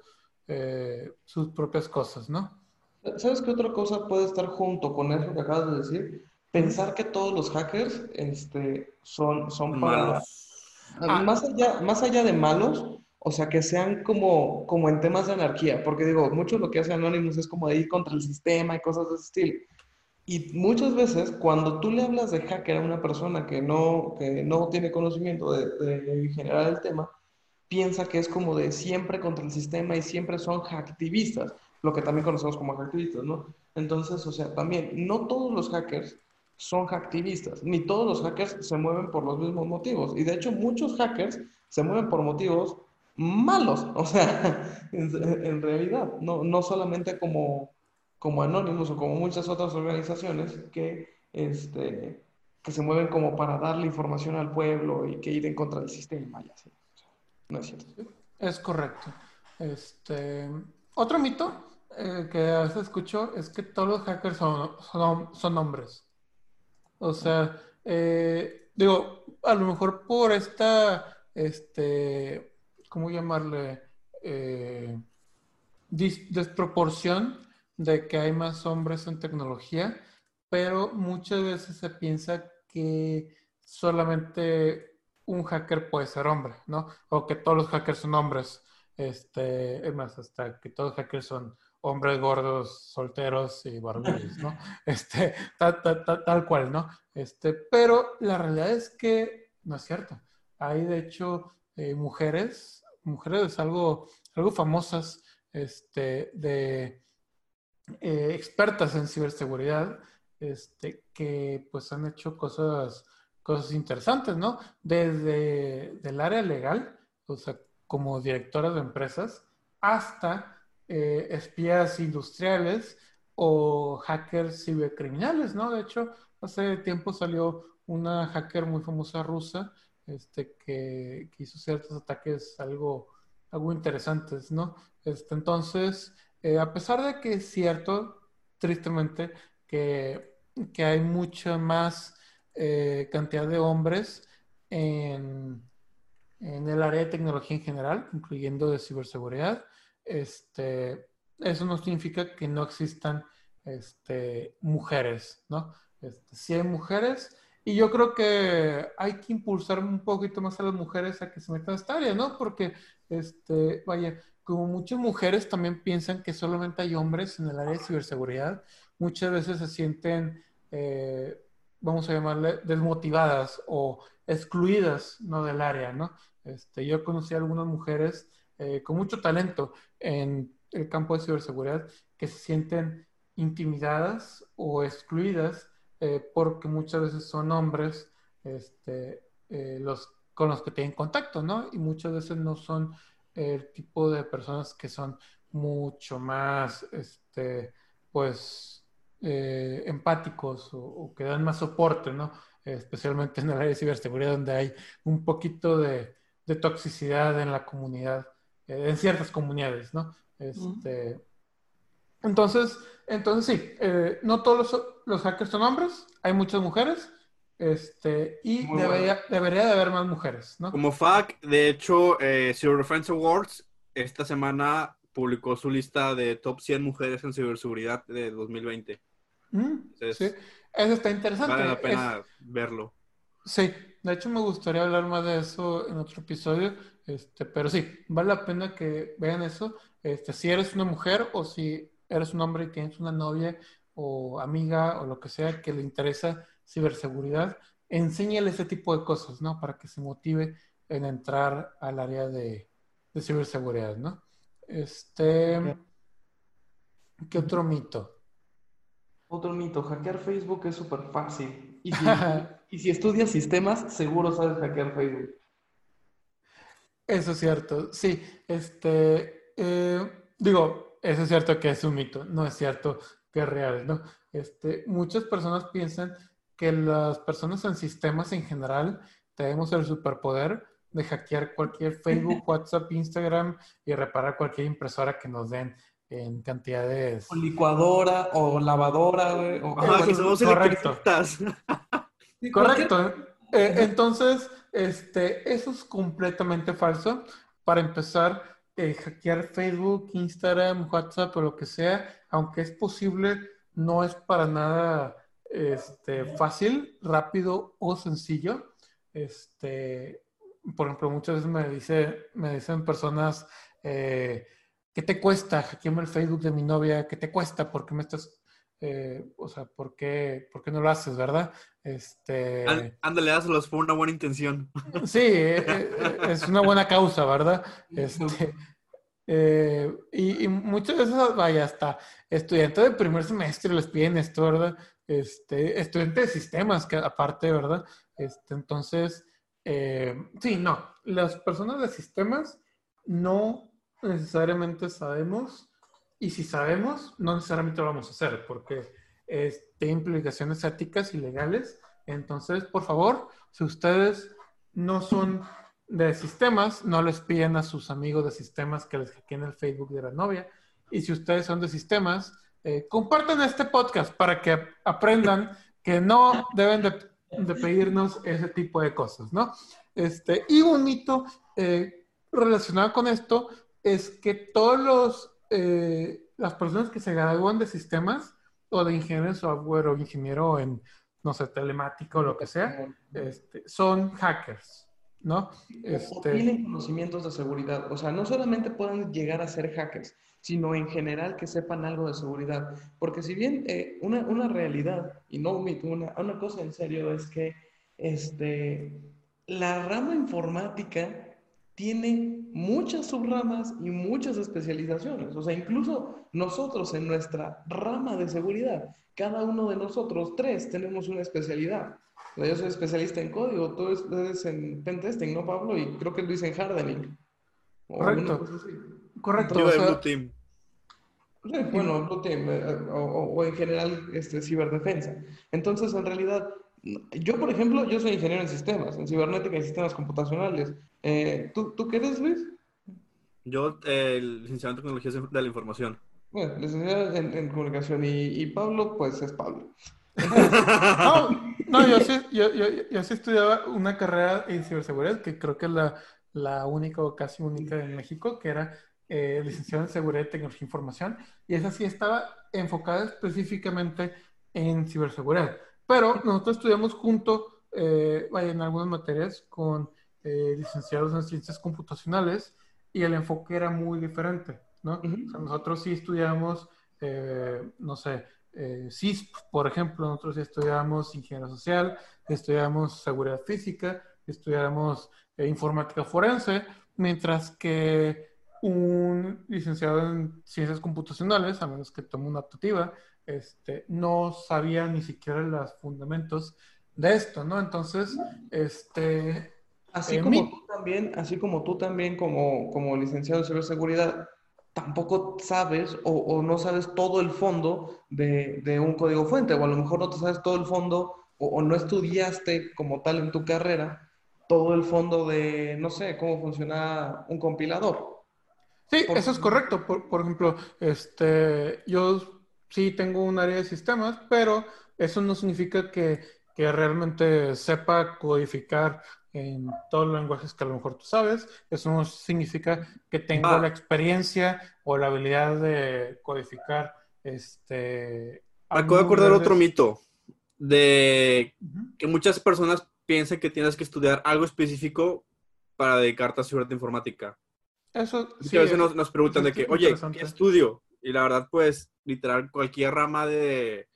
Speaker 3: eh, sus propias cosas, ¿no?
Speaker 5: ¿Sabes qué otra cosa puede estar junto con eso que acabas de decir? Pensar que todos los hackers este, son, son malos. Ah. Más, allá, más allá de malos, o sea, que sean como, como en temas de anarquía, porque digo, mucho lo que hace Anonymous es como de ir contra el sistema y cosas de ese estilo. Y muchas veces cuando tú le hablas de hacker a una persona que no, que no tiene conocimiento de, de generar el tema, piensa que es como de siempre contra el sistema y siempre son hacktivistas lo que también conocemos como hacktivistas, ¿no? Entonces, o sea, también, no todos los hackers son hacktivistas, ni todos los hackers se mueven por los mismos motivos. Y de hecho, muchos hackers se mueven por motivos malos, (laughs) o sea, en, realidad, no, no solamente como, como Anonymous o como muchas otras organizaciones que, este, que se mueven como para darle información al pueblo y que ir en contra del sistema. Ya no es cierto.
Speaker 3: Es correcto. Este, otro mito eh, que a veces escucho es que todos los hackers son, son, hombres. O sea, eh, digo, a lo mejor por esta, este, ¿cómo llamarle? Eh, desproporción de que hay más hombres en tecnología, pero muchas veces se piensa que solamente un hacker puede ser hombre, ¿no? O que todos los hackers son hombres. Este, es más, hasta que todos los hackers son hombres gordos, solteros y barbudos, ¿no? (laughs) (laughs) Este, tal, cual, ¿no? Este, pero la realidad es que no es cierto. Hay, de hecho, eh, mujeres, mujeres algo, algo famosas, este, de eh, expertas en ciberseguridad, este, que pues han hecho cosas, cosas interesantes, ¿no? Desde el área legal, o sea, como directoras de empresas, hasta eh, espías industriales o hackers cibercriminales, ¿no? De hecho, hace tiempo salió una hacker muy famosa rusa este, que, hizo ciertos ataques algo, algo interesantes, ¿no? Este, entonces, eh, a pesar de que es cierto, tristemente, que, que hay mucha más eh, cantidad de hombres en, en el área de tecnología en general, incluyendo de ciberseguridad, este, eso no significa que no existan este, mujeres, ¿no? Este, sí hay mujeres y yo creo que hay que impulsar un poquito más a las mujeres a que se metan a esta área, ¿no? Porque, este, vaya, como muchas mujeres también piensan que solamente hay hombres en el área de ciberseguridad, muchas veces se sienten, eh, vamos a llamarle, desmotivadas o excluidas, ¿no? Del área, ¿no? Este, yo conocí a algunas mujeres eh, con mucho talento en el campo de ciberseguridad que se sienten intimidadas o excluidas eh, porque muchas veces son hombres este, eh, los, con los que tienen contacto, ¿no? Y muchas veces no son el tipo de personas que son mucho más, este, pues, empáticos o, que dan más soporte, ¿no? Especialmente en el área de ciberseguridad donde hay un poquito de, toxicidad en la comunidad en ciertas comunidades, ¿no? Este, entonces, entonces sí, eh, no todos los, hackers son hombres, hay muchas mujeres, este, y debería, debería, de haber más mujeres, ¿no?
Speaker 4: Como fact, de hecho, eh, Cyber Defense Awards esta semana publicó su lista de top 100 mujeres en ciberseguridad de 2020.
Speaker 3: Mm, sí, eso está interesante.
Speaker 4: Vale la pena verlo.
Speaker 3: Sí, de hecho me gustaría hablar más de eso en otro episodio, este, pero sí, vale la pena que vean eso. Este, si eres una mujer o si eres un hombre y tienes una novia o amiga o lo que sea que le interesa ciberseguridad, enséñale ese tipo de cosas, ¿no? Para que se motive en entrar al área de, de ciberseguridad, ¿no? Este, ¿qué otro mito?
Speaker 5: Otro mito, hackear Facebook es súper fácil. Y si, (laughs) y si estudias sistemas, seguro sabes hackear Facebook.
Speaker 3: Eso es cierto, sí. Este, eh, digo, eso es cierto que es un mito. No es cierto que reales, ¿no? Este, muchas personas piensan que las personas en sistemas en general tenemos el superpoder de hackear cualquier Facebook, WhatsApp, Instagram y reparar cualquier impresora que nos den en cantidades.
Speaker 5: O licuadora o lavadora, O,
Speaker 4: Ajá, que somos
Speaker 3: correcto. (laughs) correcto. Eh, entonces, este, eso es completamente falso. Para empezar, eh, hackear Facebook, Instagram, WhatsApp o lo que sea, aunque es posible, no es para nada este, fácil, rápido o sencillo. Este, por ejemplo, muchas veces me, dice, me dicen personas, eh, ¿qué te cuesta hackearme el Facebook de mi novia? ¿Qué te cuesta? ¿Por qué me estás, eh, o sea, ¿por qué, ¿por qué no lo haces, verdad? Este...
Speaker 4: Ándale, hazlos por una buena intención. (laughs)
Speaker 3: Sí, eh, eh, es una buena causa, ¿verdad? Este, y, y, muchas veces, vaya, hasta estudiantes de primer semestre les piden esto, ¿verdad? Este, estudiantes de sistemas, que aparte, ¿verdad? Este, entonces, eh, sí, no, las personas de sistemas no necesariamente sabemos, y si sabemos, no necesariamente lo vamos a hacer, porque tiene implicaciones éticas y legales. Entonces, por favor, si ustedes no son de sistemas, no les piden a sus amigos de sistemas que les hackeen el Facebook de la novia. Y si ustedes son de sistemas, eh, compartan este podcast para que aprendan que no deben de de pedirnos ese tipo de cosas, ¿no? Este, y un mito eh, relacionado con esto es que todos los, eh, las personas que se gradúan de sistemas o de ingeniero en software o ingeniero en, no sé, telemático o lo que sea, este, son hackers, ¿no?
Speaker 5: Este... O tienen conocimientos de seguridad. O sea, no solamente pueden llegar a ser hackers, sino en general que sepan algo de seguridad. Porque si bien eh, una, una, realidad, y no una, una cosa en serio, es que este, la rama informática tiene muchas subramas y muchas especializaciones. O sea, incluso nosotros en nuestra rama de seguridad, cada uno de nosotros, tres, tenemos una especialidad. yo soy especialista en código, tú eres en pentesting, ¿no, Pablo? Y creo que Luis en hardening.
Speaker 3: Correcto. Correcto.
Speaker 4: Yo Blue Team.
Speaker 5: Bueno, Blue Team eh, o, en general este, ciberdefensa. Entonces, en realidad, yo, por ejemplo, yo soy ingeniero en sistemas, en cibernética y sistemas computacionales. Eh, ¿tú, ¿tú, qué eres, Luis?
Speaker 4: Yo, eh, licenciado en tecnologías de la información.
Speaker 5: Bueno, licenciado en, comunicación. Y, Pablo, pues es Pablo. (laughs)
Speaker 3: no, yo, sí, (laughs) yo, yo, yo sí estudiaba una carrera en ciberseguridad, que creo que es la la única o casi única en México, que era eh, licenciado en Seguridad Tecnología de Información, y esa sí estaba enfocada específicamente en ciberseguridad. Pero nosotros estudiamos junto, eh, en algunas materias, con eh, licenciados en Ciencias Computacionales, y el enfoque era muy diferente, ¿no? nosotros sí estudiamos, eh, no sé, CISP, por ejemplo, nosotros sí estudiamos Ingeniería Social, estudiamos Seguridad Física, estudiamos eh, informática forense, mientras que un licenciado en ciencias computacionales, a menos que tome una optativa, este, no sabía ni siquiera los fundamentos de esto, ¿no? Entonces, este...
Speaker 5: Así, eh, como, tú también, así como tú también, como, como licenciado en ciberseguridad, tampoco sabes o, o, no sabes todo el fondo de, de, un código fuente, o a lo mejor no te sabes todo el fondo o, o no estudiaste como tal en tu carrera todo el fondo de, no sé, cómo funciona un compilador.
Speaker 3: Sí, eso es correcto. Por, ejemplo, este, yo sí tengo un área de sistemas, pero eso no significa que, que realmente sepa codificar en todos los lenguajes que a lo mejor tú sabes. Eso no significa que tenga ah. la experiencia o la habilidad de codificar. Este,
Speaker 4: Acabo de acordar otro mito de que muchas personas piensa que tienes que estudiar algo específico para dedicarte a seguridad informática.
Speaker 3: Eso
Speaker 4: sí. a veces nos, preguntan de que, oye, ¿qué estudio? Y la verdad, pues, literal, cualquier rama de,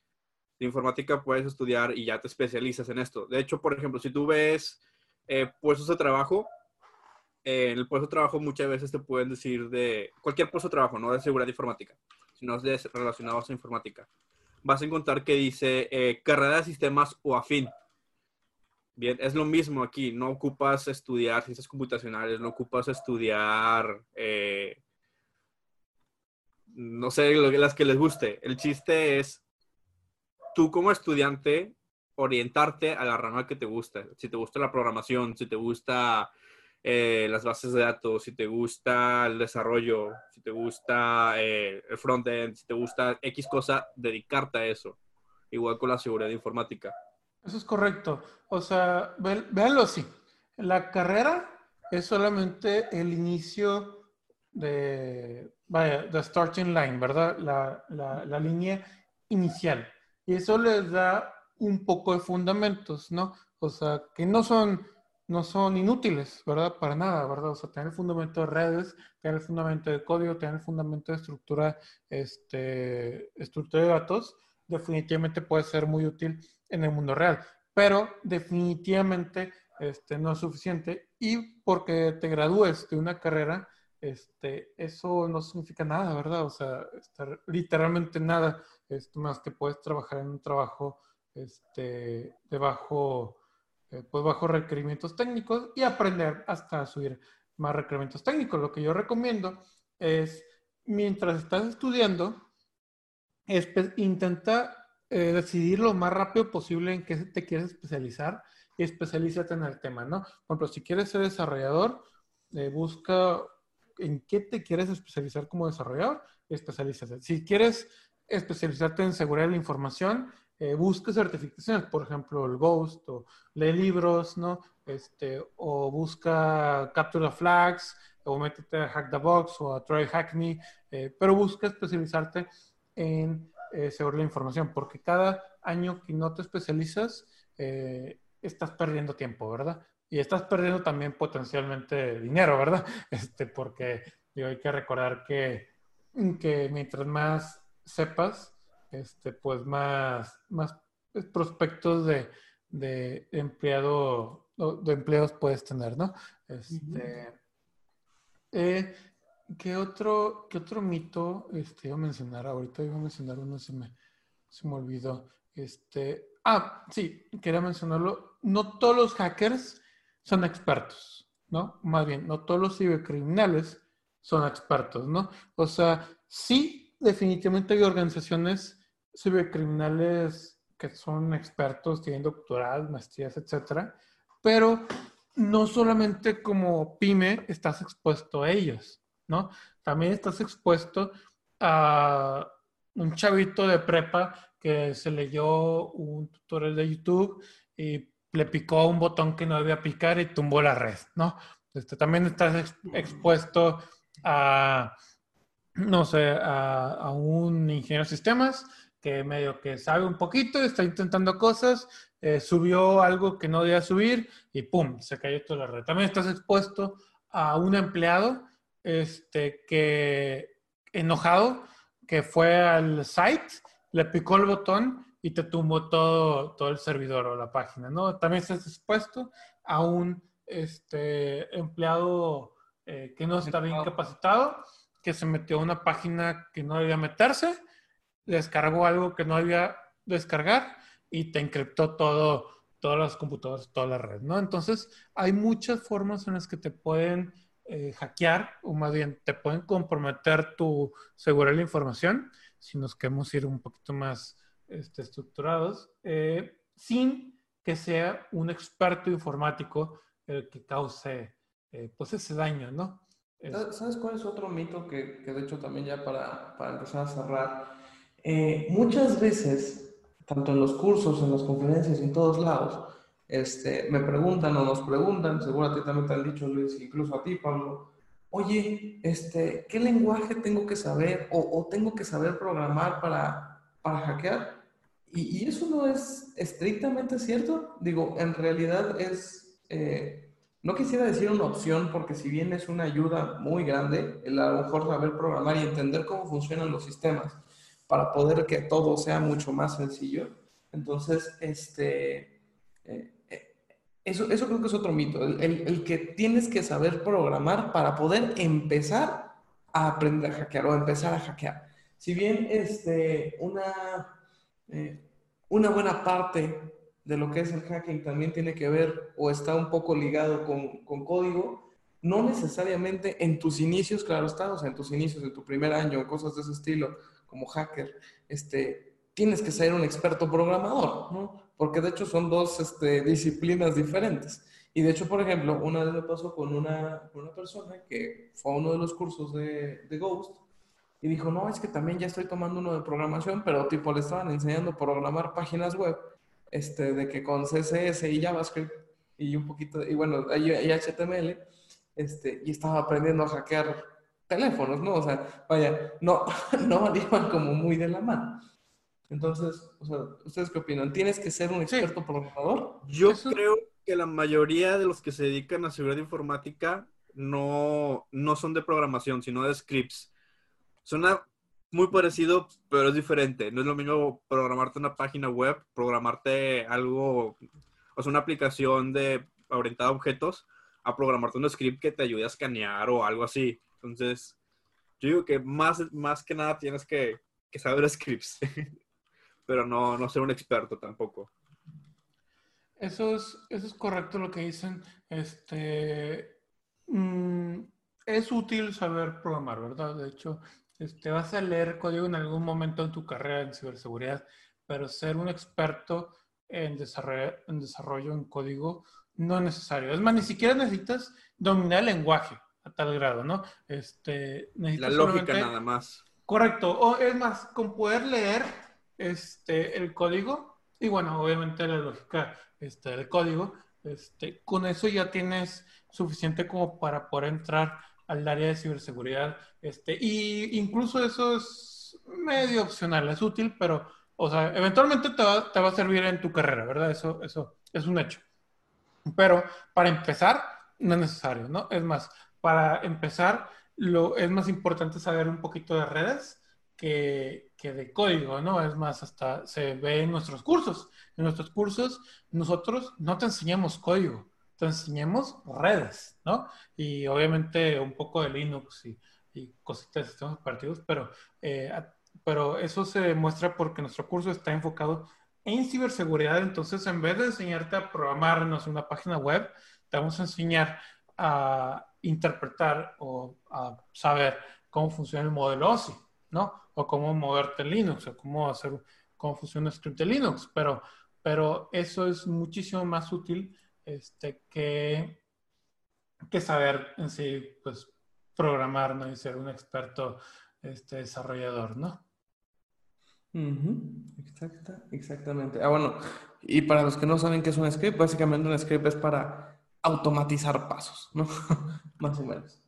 Speaker 4: informática puedes estudiar y ya te especializas en esto. De hecho, por ejemplo, si tú ves eh, puestos de trabajo, eh, en el puesto de trabajo muchas veces te pueden decir de cualquier puesto de trabajo, no de seguridad informática, sino de relacionados a informática. Vas a encontrar que dice eh, carrera de sistemas o afín. Bien, es lo mismo aquí, no ocupas estudiar ciencias computacionales, no ocupas estudiar, eh, no sé, las que les guste. El chiste es tú como estudiante orientarte a la rama que te gusta. Si te gusta la programación, si te gusta eh, las bases de datos, si te gusta el desarrollo, si te gusta eh, el frontend, si te gusta X cosa, dedicarte a eso. Igual con la seguridad informática.
Speaker 3: Eso es correcto. O sea, véanlo así. La carrera es solamente el inicio de, vaya, the starting line, ¿verdad? La, la, la línea inicial. Y eso les da un poco de fundamentos, ¿no? O sea, que no son, no son inútiles, ¿verdad? Para nada, ¿verdad? O sea, tener el fundamento de redes, tener el fundamento de código, tener el fundamento de estructura, este, estructura de datos, definitivamente puede ser muy útil en el mundo real, pero definitivamente este, no es suficiente y porque te gradúes de una carrera, este, eso no significa nada, ¿verdad? O sea, literalmente nada, esto más que puedes trabajar en un trabajo este, de bajo, eh, pues bajo requerimientos técnicos y aprender hasta subir más requerimientos técnicos. Lo que yo recomiendo es, mientras estás estudiando, es, intenta eh, decidir lo más rápido posible en qué te quieres especializar y especialízate en el tema, ¿no? Por ejemplo, si quieres ser desarrollador, eh, busca en qué te quieres especializar como desarrollador especialízate. Si quieres especializarte en seguridad de la información, eh, busca certificaciones, por ejemplo, el Ghost, o lee libros, ¿no? Este, o busca Capture the Flags, o métete a Hack the Box o a Try Hack Me, eh, pero busca especializarte en eh, seguridad de la información, porque cada año que no te especializas, estás perdiendo tiempo, ¿verdad? Y estás perdiendo también potencialmente dinero, ¿verdad? (laughs) Este, porque hay que recordar que, que mientras más sepas, este, pues más, más prospectos de, de empleado, de empleos puedes tener, ¿no? Este, eh, ¿qué, otro, ¿Qué otro mito este, iba a mencionar? Ahorita iba a mencionar uno, se me, se me olvidó. Este, ah, sí, quería mencionarlo. No todos los hackers son expertos, ¿no? Más bien, no todos los cibercriminales son expertos, ¿no? O sea, sí, definitivamente hay organizaciones cibercriminales que son expertos, tienen doctorados, maestrías, etcétera, pero no solamente como pyme estás expuesto a ellos, ¿no? También estás expuesto a un chavito de prepa que se leyó un tutorial de YouTube y le picó un botón que no debía picar y tumbó la red, ¿no? Este, también estás expuesto a, no sé, a, un ingeniero de sistemas que medio que sabe un poquito, está intentando cosas, eh, subió algo que no debía subir y ¡pum! se cayó toda la red. También estás expuesto a un empleado este, que enojado, que fue al site, le picó el botón y te tumbó todo, todo el servidor o la página, ¿no? También estás expuesto a un este, empleado eh, que no está bien capacitado, que se metió a una página que no debía meterse descargó algo que no había descargar y te encriptó todo, todas las computadoras, toda la red, ¿no? Entonces, hay muchas formas en las que te pueden eh, hackear, o más bien, te pueden comprometer tu seguridad de la información, si nos queremos ir un poquito más este, estructurados, eh, sin que sea un experto informático el que cause, eh, pues, ese daño, ¿no?
Speaker 5: ¿Sabes cuál es otro mito que, que de hecho también ya para, para empezar a cerrar? Eh, muchas veces, tanto en los cursos, en las conferencias, en todos lados, este, me preguntan o nos preguntan, seguro a ti también te han dicho, Luis, incluso a ti, Pablo, oye, este, ¿qué lenguaje tengo que saber o, tengo que saber programar para, para hackear? Y, eso no es estrictamente cierto. Digo, en realidad es, eh, no quisiera decir una opción porque si bien es una ayuda muy grande, el a lo mejor saber programar y entender cómo funcionan los sistemas, para poder que todo sea mucho más sencillo. Entonces, este, eh, eh, eso, eso creo que es otro mito, el, el, que tienes que saber programar para poder empezar a aprender a hackear o empezar a hackear. Si bien este, una, una buena parte de lo que es el hacking también tiene que ver o está un poco ligado con, con código, no necesariamente en tus inicios, claro está, o sea, en tus inicios, en tu primer año, cosas de ese estilo, como hacker, este, tienes que ser un experto programador, ¿no? Porque de hecho son dos este, disciplinas diferentes. Y de hecho, por ejemplo, una vez me pasó con una, una persona que fue a uno de los cursos de, de Ghost y dijo, no, es que también ya estoy tomando uno de programación, pero tipo le estaban enseñando a programar páginas web, este, de que con CSS y JavaScript y un poquito, y bueno, y HTML, este, y estaba aprendiendo a hackear teléfonos, ¿no? O sea, vaya, no, (laughs) no iban como muy de la mano. Entonces, o sea, ¿ustedes qué opinan? ¿Tienes que ser un experto programador?
Speaker 4: Yo creo que la mayoría de los que se dedican a seguridad informática no, no son de programación, sino de scripts. Suena muy parecido, pero es diferente. No es lo mismo programarte una página web, programarte algo, o sea, una aplicación de orientada a objetos, a programarte un script que te ayude a escanear o algo así. Entonces, yo digo que más, más que nada tienes que, que saber (laughs) scripts, pero no, no ser un experto tampoco.
Speaker 3: Eso es, eso es correcto lo que dicen. Este, mm, es útil saber programar, ¿verdad? De hecho, este, vas a leer código en algún momento en tu carrera en ciberseguridad, pero ser un experto en desarrollo, en desarrollo en código no es necesario. Es más, ni siquiera necesitas dominar el lenguaje a tal grado, ¿no? Este,
Speaker 4: La lógica nada más.
Speaker 3: Correcto. O es más, con poder leer este, el código y bueno, obviamente la lógica este, del código, este, con eso ya tienes suficiente como para poder entrar al área de ciberseguridad. Este, y incluso eso es medio opcional, es útil, pero, o sea, eventualmente te va, te va a servir en tu carrera, ¿verdad? Eso, eso es un hecho. Pero para empezar, no es necesario, ¿no? Es más, para empezar, lo, es más importante saber un poquito de redes que, que, de código, ¿no? Es más, hasta se ve en nuestros cursos. En nuestros cursos, nosotros no te enseñamos código, te enseñamos redes, ¿no? Y obviamente un poco de Linux y, cositas de sistemas operativos, pero, eh, pero eso se muestra porque nuestro curso está enfocado en ciberseguridad. Entonces, en vez de enseñarte a programarnos una página web, te vamos a enseñar a interpretar o a saber cómo funciona el modelo OSI, ¿no? o cómo moverte en Linux, o cómo hacer, cómo funciona un script de Linux, pero, pero eso es muchísimo más útil este, que, que saber en sí, pues, programar, ¿no? Y ser un experto este, desarrollador, ¿no?
Speaker 5: Exacta, exactamente. Ah, bueno, y para los que no saben qué es un script, básicamente un script es para automatizar pasos, ¿no? (laughs) Más o menos.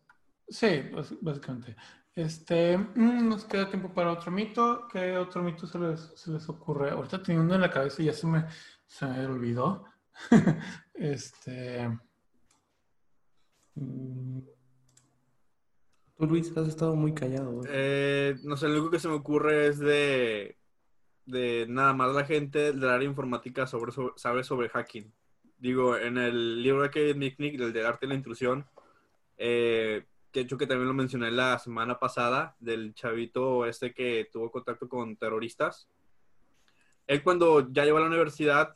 Speaker 3: Sí, básicamente. Este, mm, nos queda tiempo para otro mito. ¿Qué otro mito se les, se les ocurre? Ahorita tenía uno en la cabeza y ya se me, se me olvidó. (laughs) este.
Speaker 5: Mm. Tú, Luis, has estado muy callado.
Speaker 4: Eh, no sé, lo único que se me ocurre es de, de nada más la gente del área informática sobre, sabe sobre hacking. Digo, en el libro de Kevin Mitnick, el de arte de la intrusión, eh, que hecho que también lo mencioné la semana pasada, del chavito este que tuvo contacto con terroristas. Él cuando ya llegó a la universidad,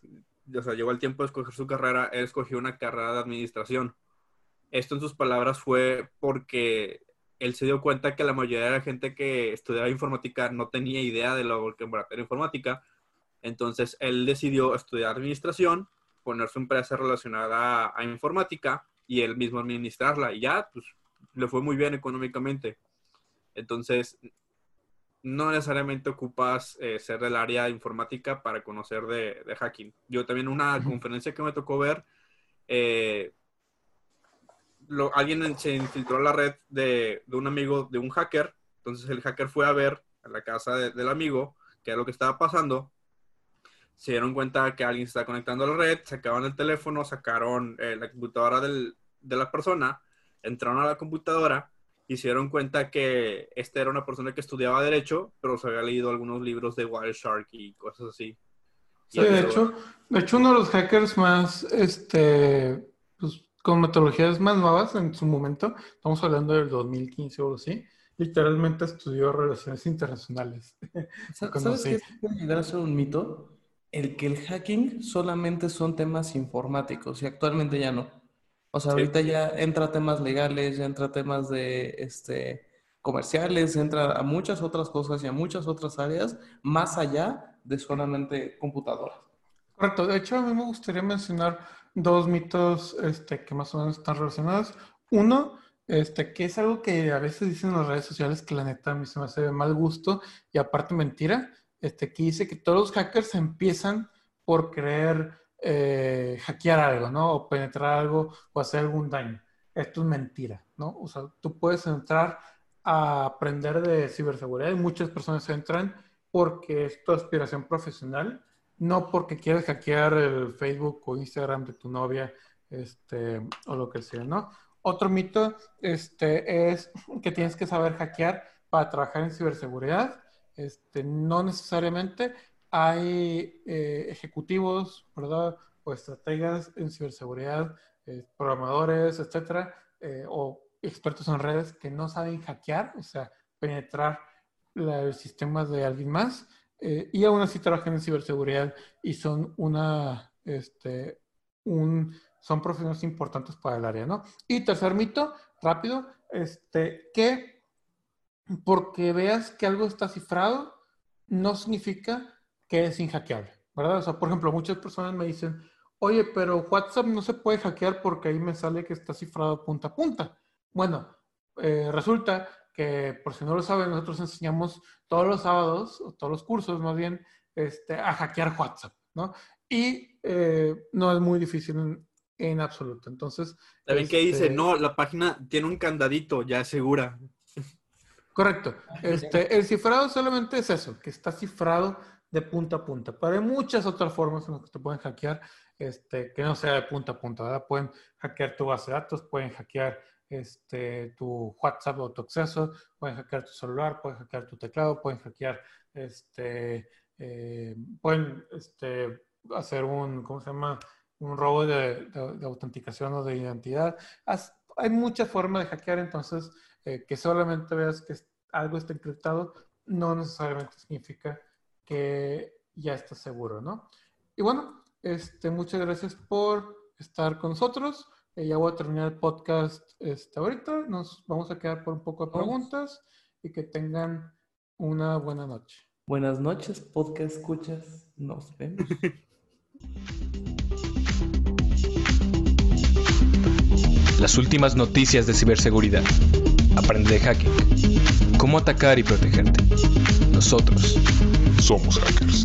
Speaker 4: o sea, llegó el tiempo de escoger su carrera, él escogió una carrera de administración. Esto en sus palabras fue porque él se dio cuenta que la mayoría de la gente que estudiaba informática no tenía idea de lo que era informática. Entonces él decidió estudiar administración, poner su empresa relacionada a informática y él mismo administrarla. Y ya, pues le fue muy bien económicamente. Entonces, no necesariamente ocupas eh, ser del área informática para conocer de, hacking. Yo también una conferencia que me tocó ver, eh, lo, alguien se infiltró a la red de, un amigo, de un hacker. Entonces el hacker fue a ver a la casa del amigo qué era lo que estaba pasando. Se dieron cuenta que alguien se estaba conectando a la red, sacaban el teléfono, sacaron eh, la computadora del, de la persona entraron a la computadora y se dieron cuenta que esta era una persona que estudiaba Derecho, pero se había leído algunos libros de Wireshark y cosas así.
Speaker 3: Sí, de hecho, de hecho, uno de los hackers más, este, pues, con metodologías más nuevas en su momento, estamos hablando del 2015 o así, literalmente estudió relaciones internacionales. (laughs)
Speaker 5: ¿Sabes qué puede llegar a ser un mito? El que el hacking solamente son temas informáticos y actualmente ya no. O sea, ahorita ya entra temas legales, ya entra temas de este comerciales, entra a muchas otras cosas y a muchas otras áreas más allá de solamente computadoras.
Speaker 3: Correcto. De hecho, a mí me gustaría mencionar dos mitos este, que más o menos están relacionados. Uno, este, que es algo que a veces dicen en las redes sociales que la neta a mí se me hace de mal gusto y aparte mentira, este, que dice que todos los hackers empiezan por querer eh, hackear algo, ¿no? O penetrar algo o hacer algún daño. Esto es mentira, ¿no? O sea, tú puedes entrar a aprender de ciberseguridad y muchas personas entran porque es tu aspiración profesional no porque quieras hackear el Facebook o Instagram de tu novia, este, o lo que sea, ¿no? Otro mito este, es que tienes que saber hackear para trabajar en ciberseguridad. Este, no necesariamente hay eh, ejecutivos, ¿verdad? O estrategas en ciberseguridad, eh, programadores, etcétera, eh, o expertos en redes que no saben hackear, o sea, penetrar los sistemas de alguien más. Y aún así trabajan en ciberseguridad y son una, este, un, son profesionales importantes para el área, ¿no? Y tercer mito, rápido, este, que porque veas que algo está cifrado, no significa que es inhackeable, ¿verdad? O sea, por ejemplo, muchas personas me dicen, oye, pero WhatsApp no se puede hackear porque ahí me sale que está cifrado punta a punta. Bueno, eh, resulta que por si no lo saben, nosotros enseñamos todos los sábados, o todos los cursos más bien, este, a hackear WhatsApp, ¿no? Y eh, no es muy difícil en, absoluto. Entonces...
Speaker 4: ¿Saben qué dice? Este no, la página tiene un candadito, ya es segura.
Speaker 3: Correcto. Este, el cifrado solamente es eso, que está cifrado de punta a punta. Pero hay muchas otras formas en las que te pueden hackear, este, que no sea de punta a punta. Pueden hackear tu base de datos, pueden hackear este, tu WhatsApp o tu acceso, pueden hackear tu celular, pueden hackear tu teclado, pueden hackear, este, eh, pueden este, hacer un, ¿cómo se llama? Un robo de, autenticación o de identidad. hay muchas formas de hackear, entonces eh, que solamente veas que algo está encriptado no necesariamente significa que ya está seguro, ¿no? Y bueno, este, muchas gracias por estar con nosotros. Eh, ya voy a terminar el podcast este, ahorita. Nos vamos a quedar por un poco de preguntas y que tengan una buena noche.
Speaker 5: Buenas noches, podcast escuchas. Nos vemos. (laughs)
Speaker 1: Las últimas noticias de ciberseguridad. Aprende de hacking. Cómo atacar y protegerte. Nosotros
Speaker 2: somos hackers.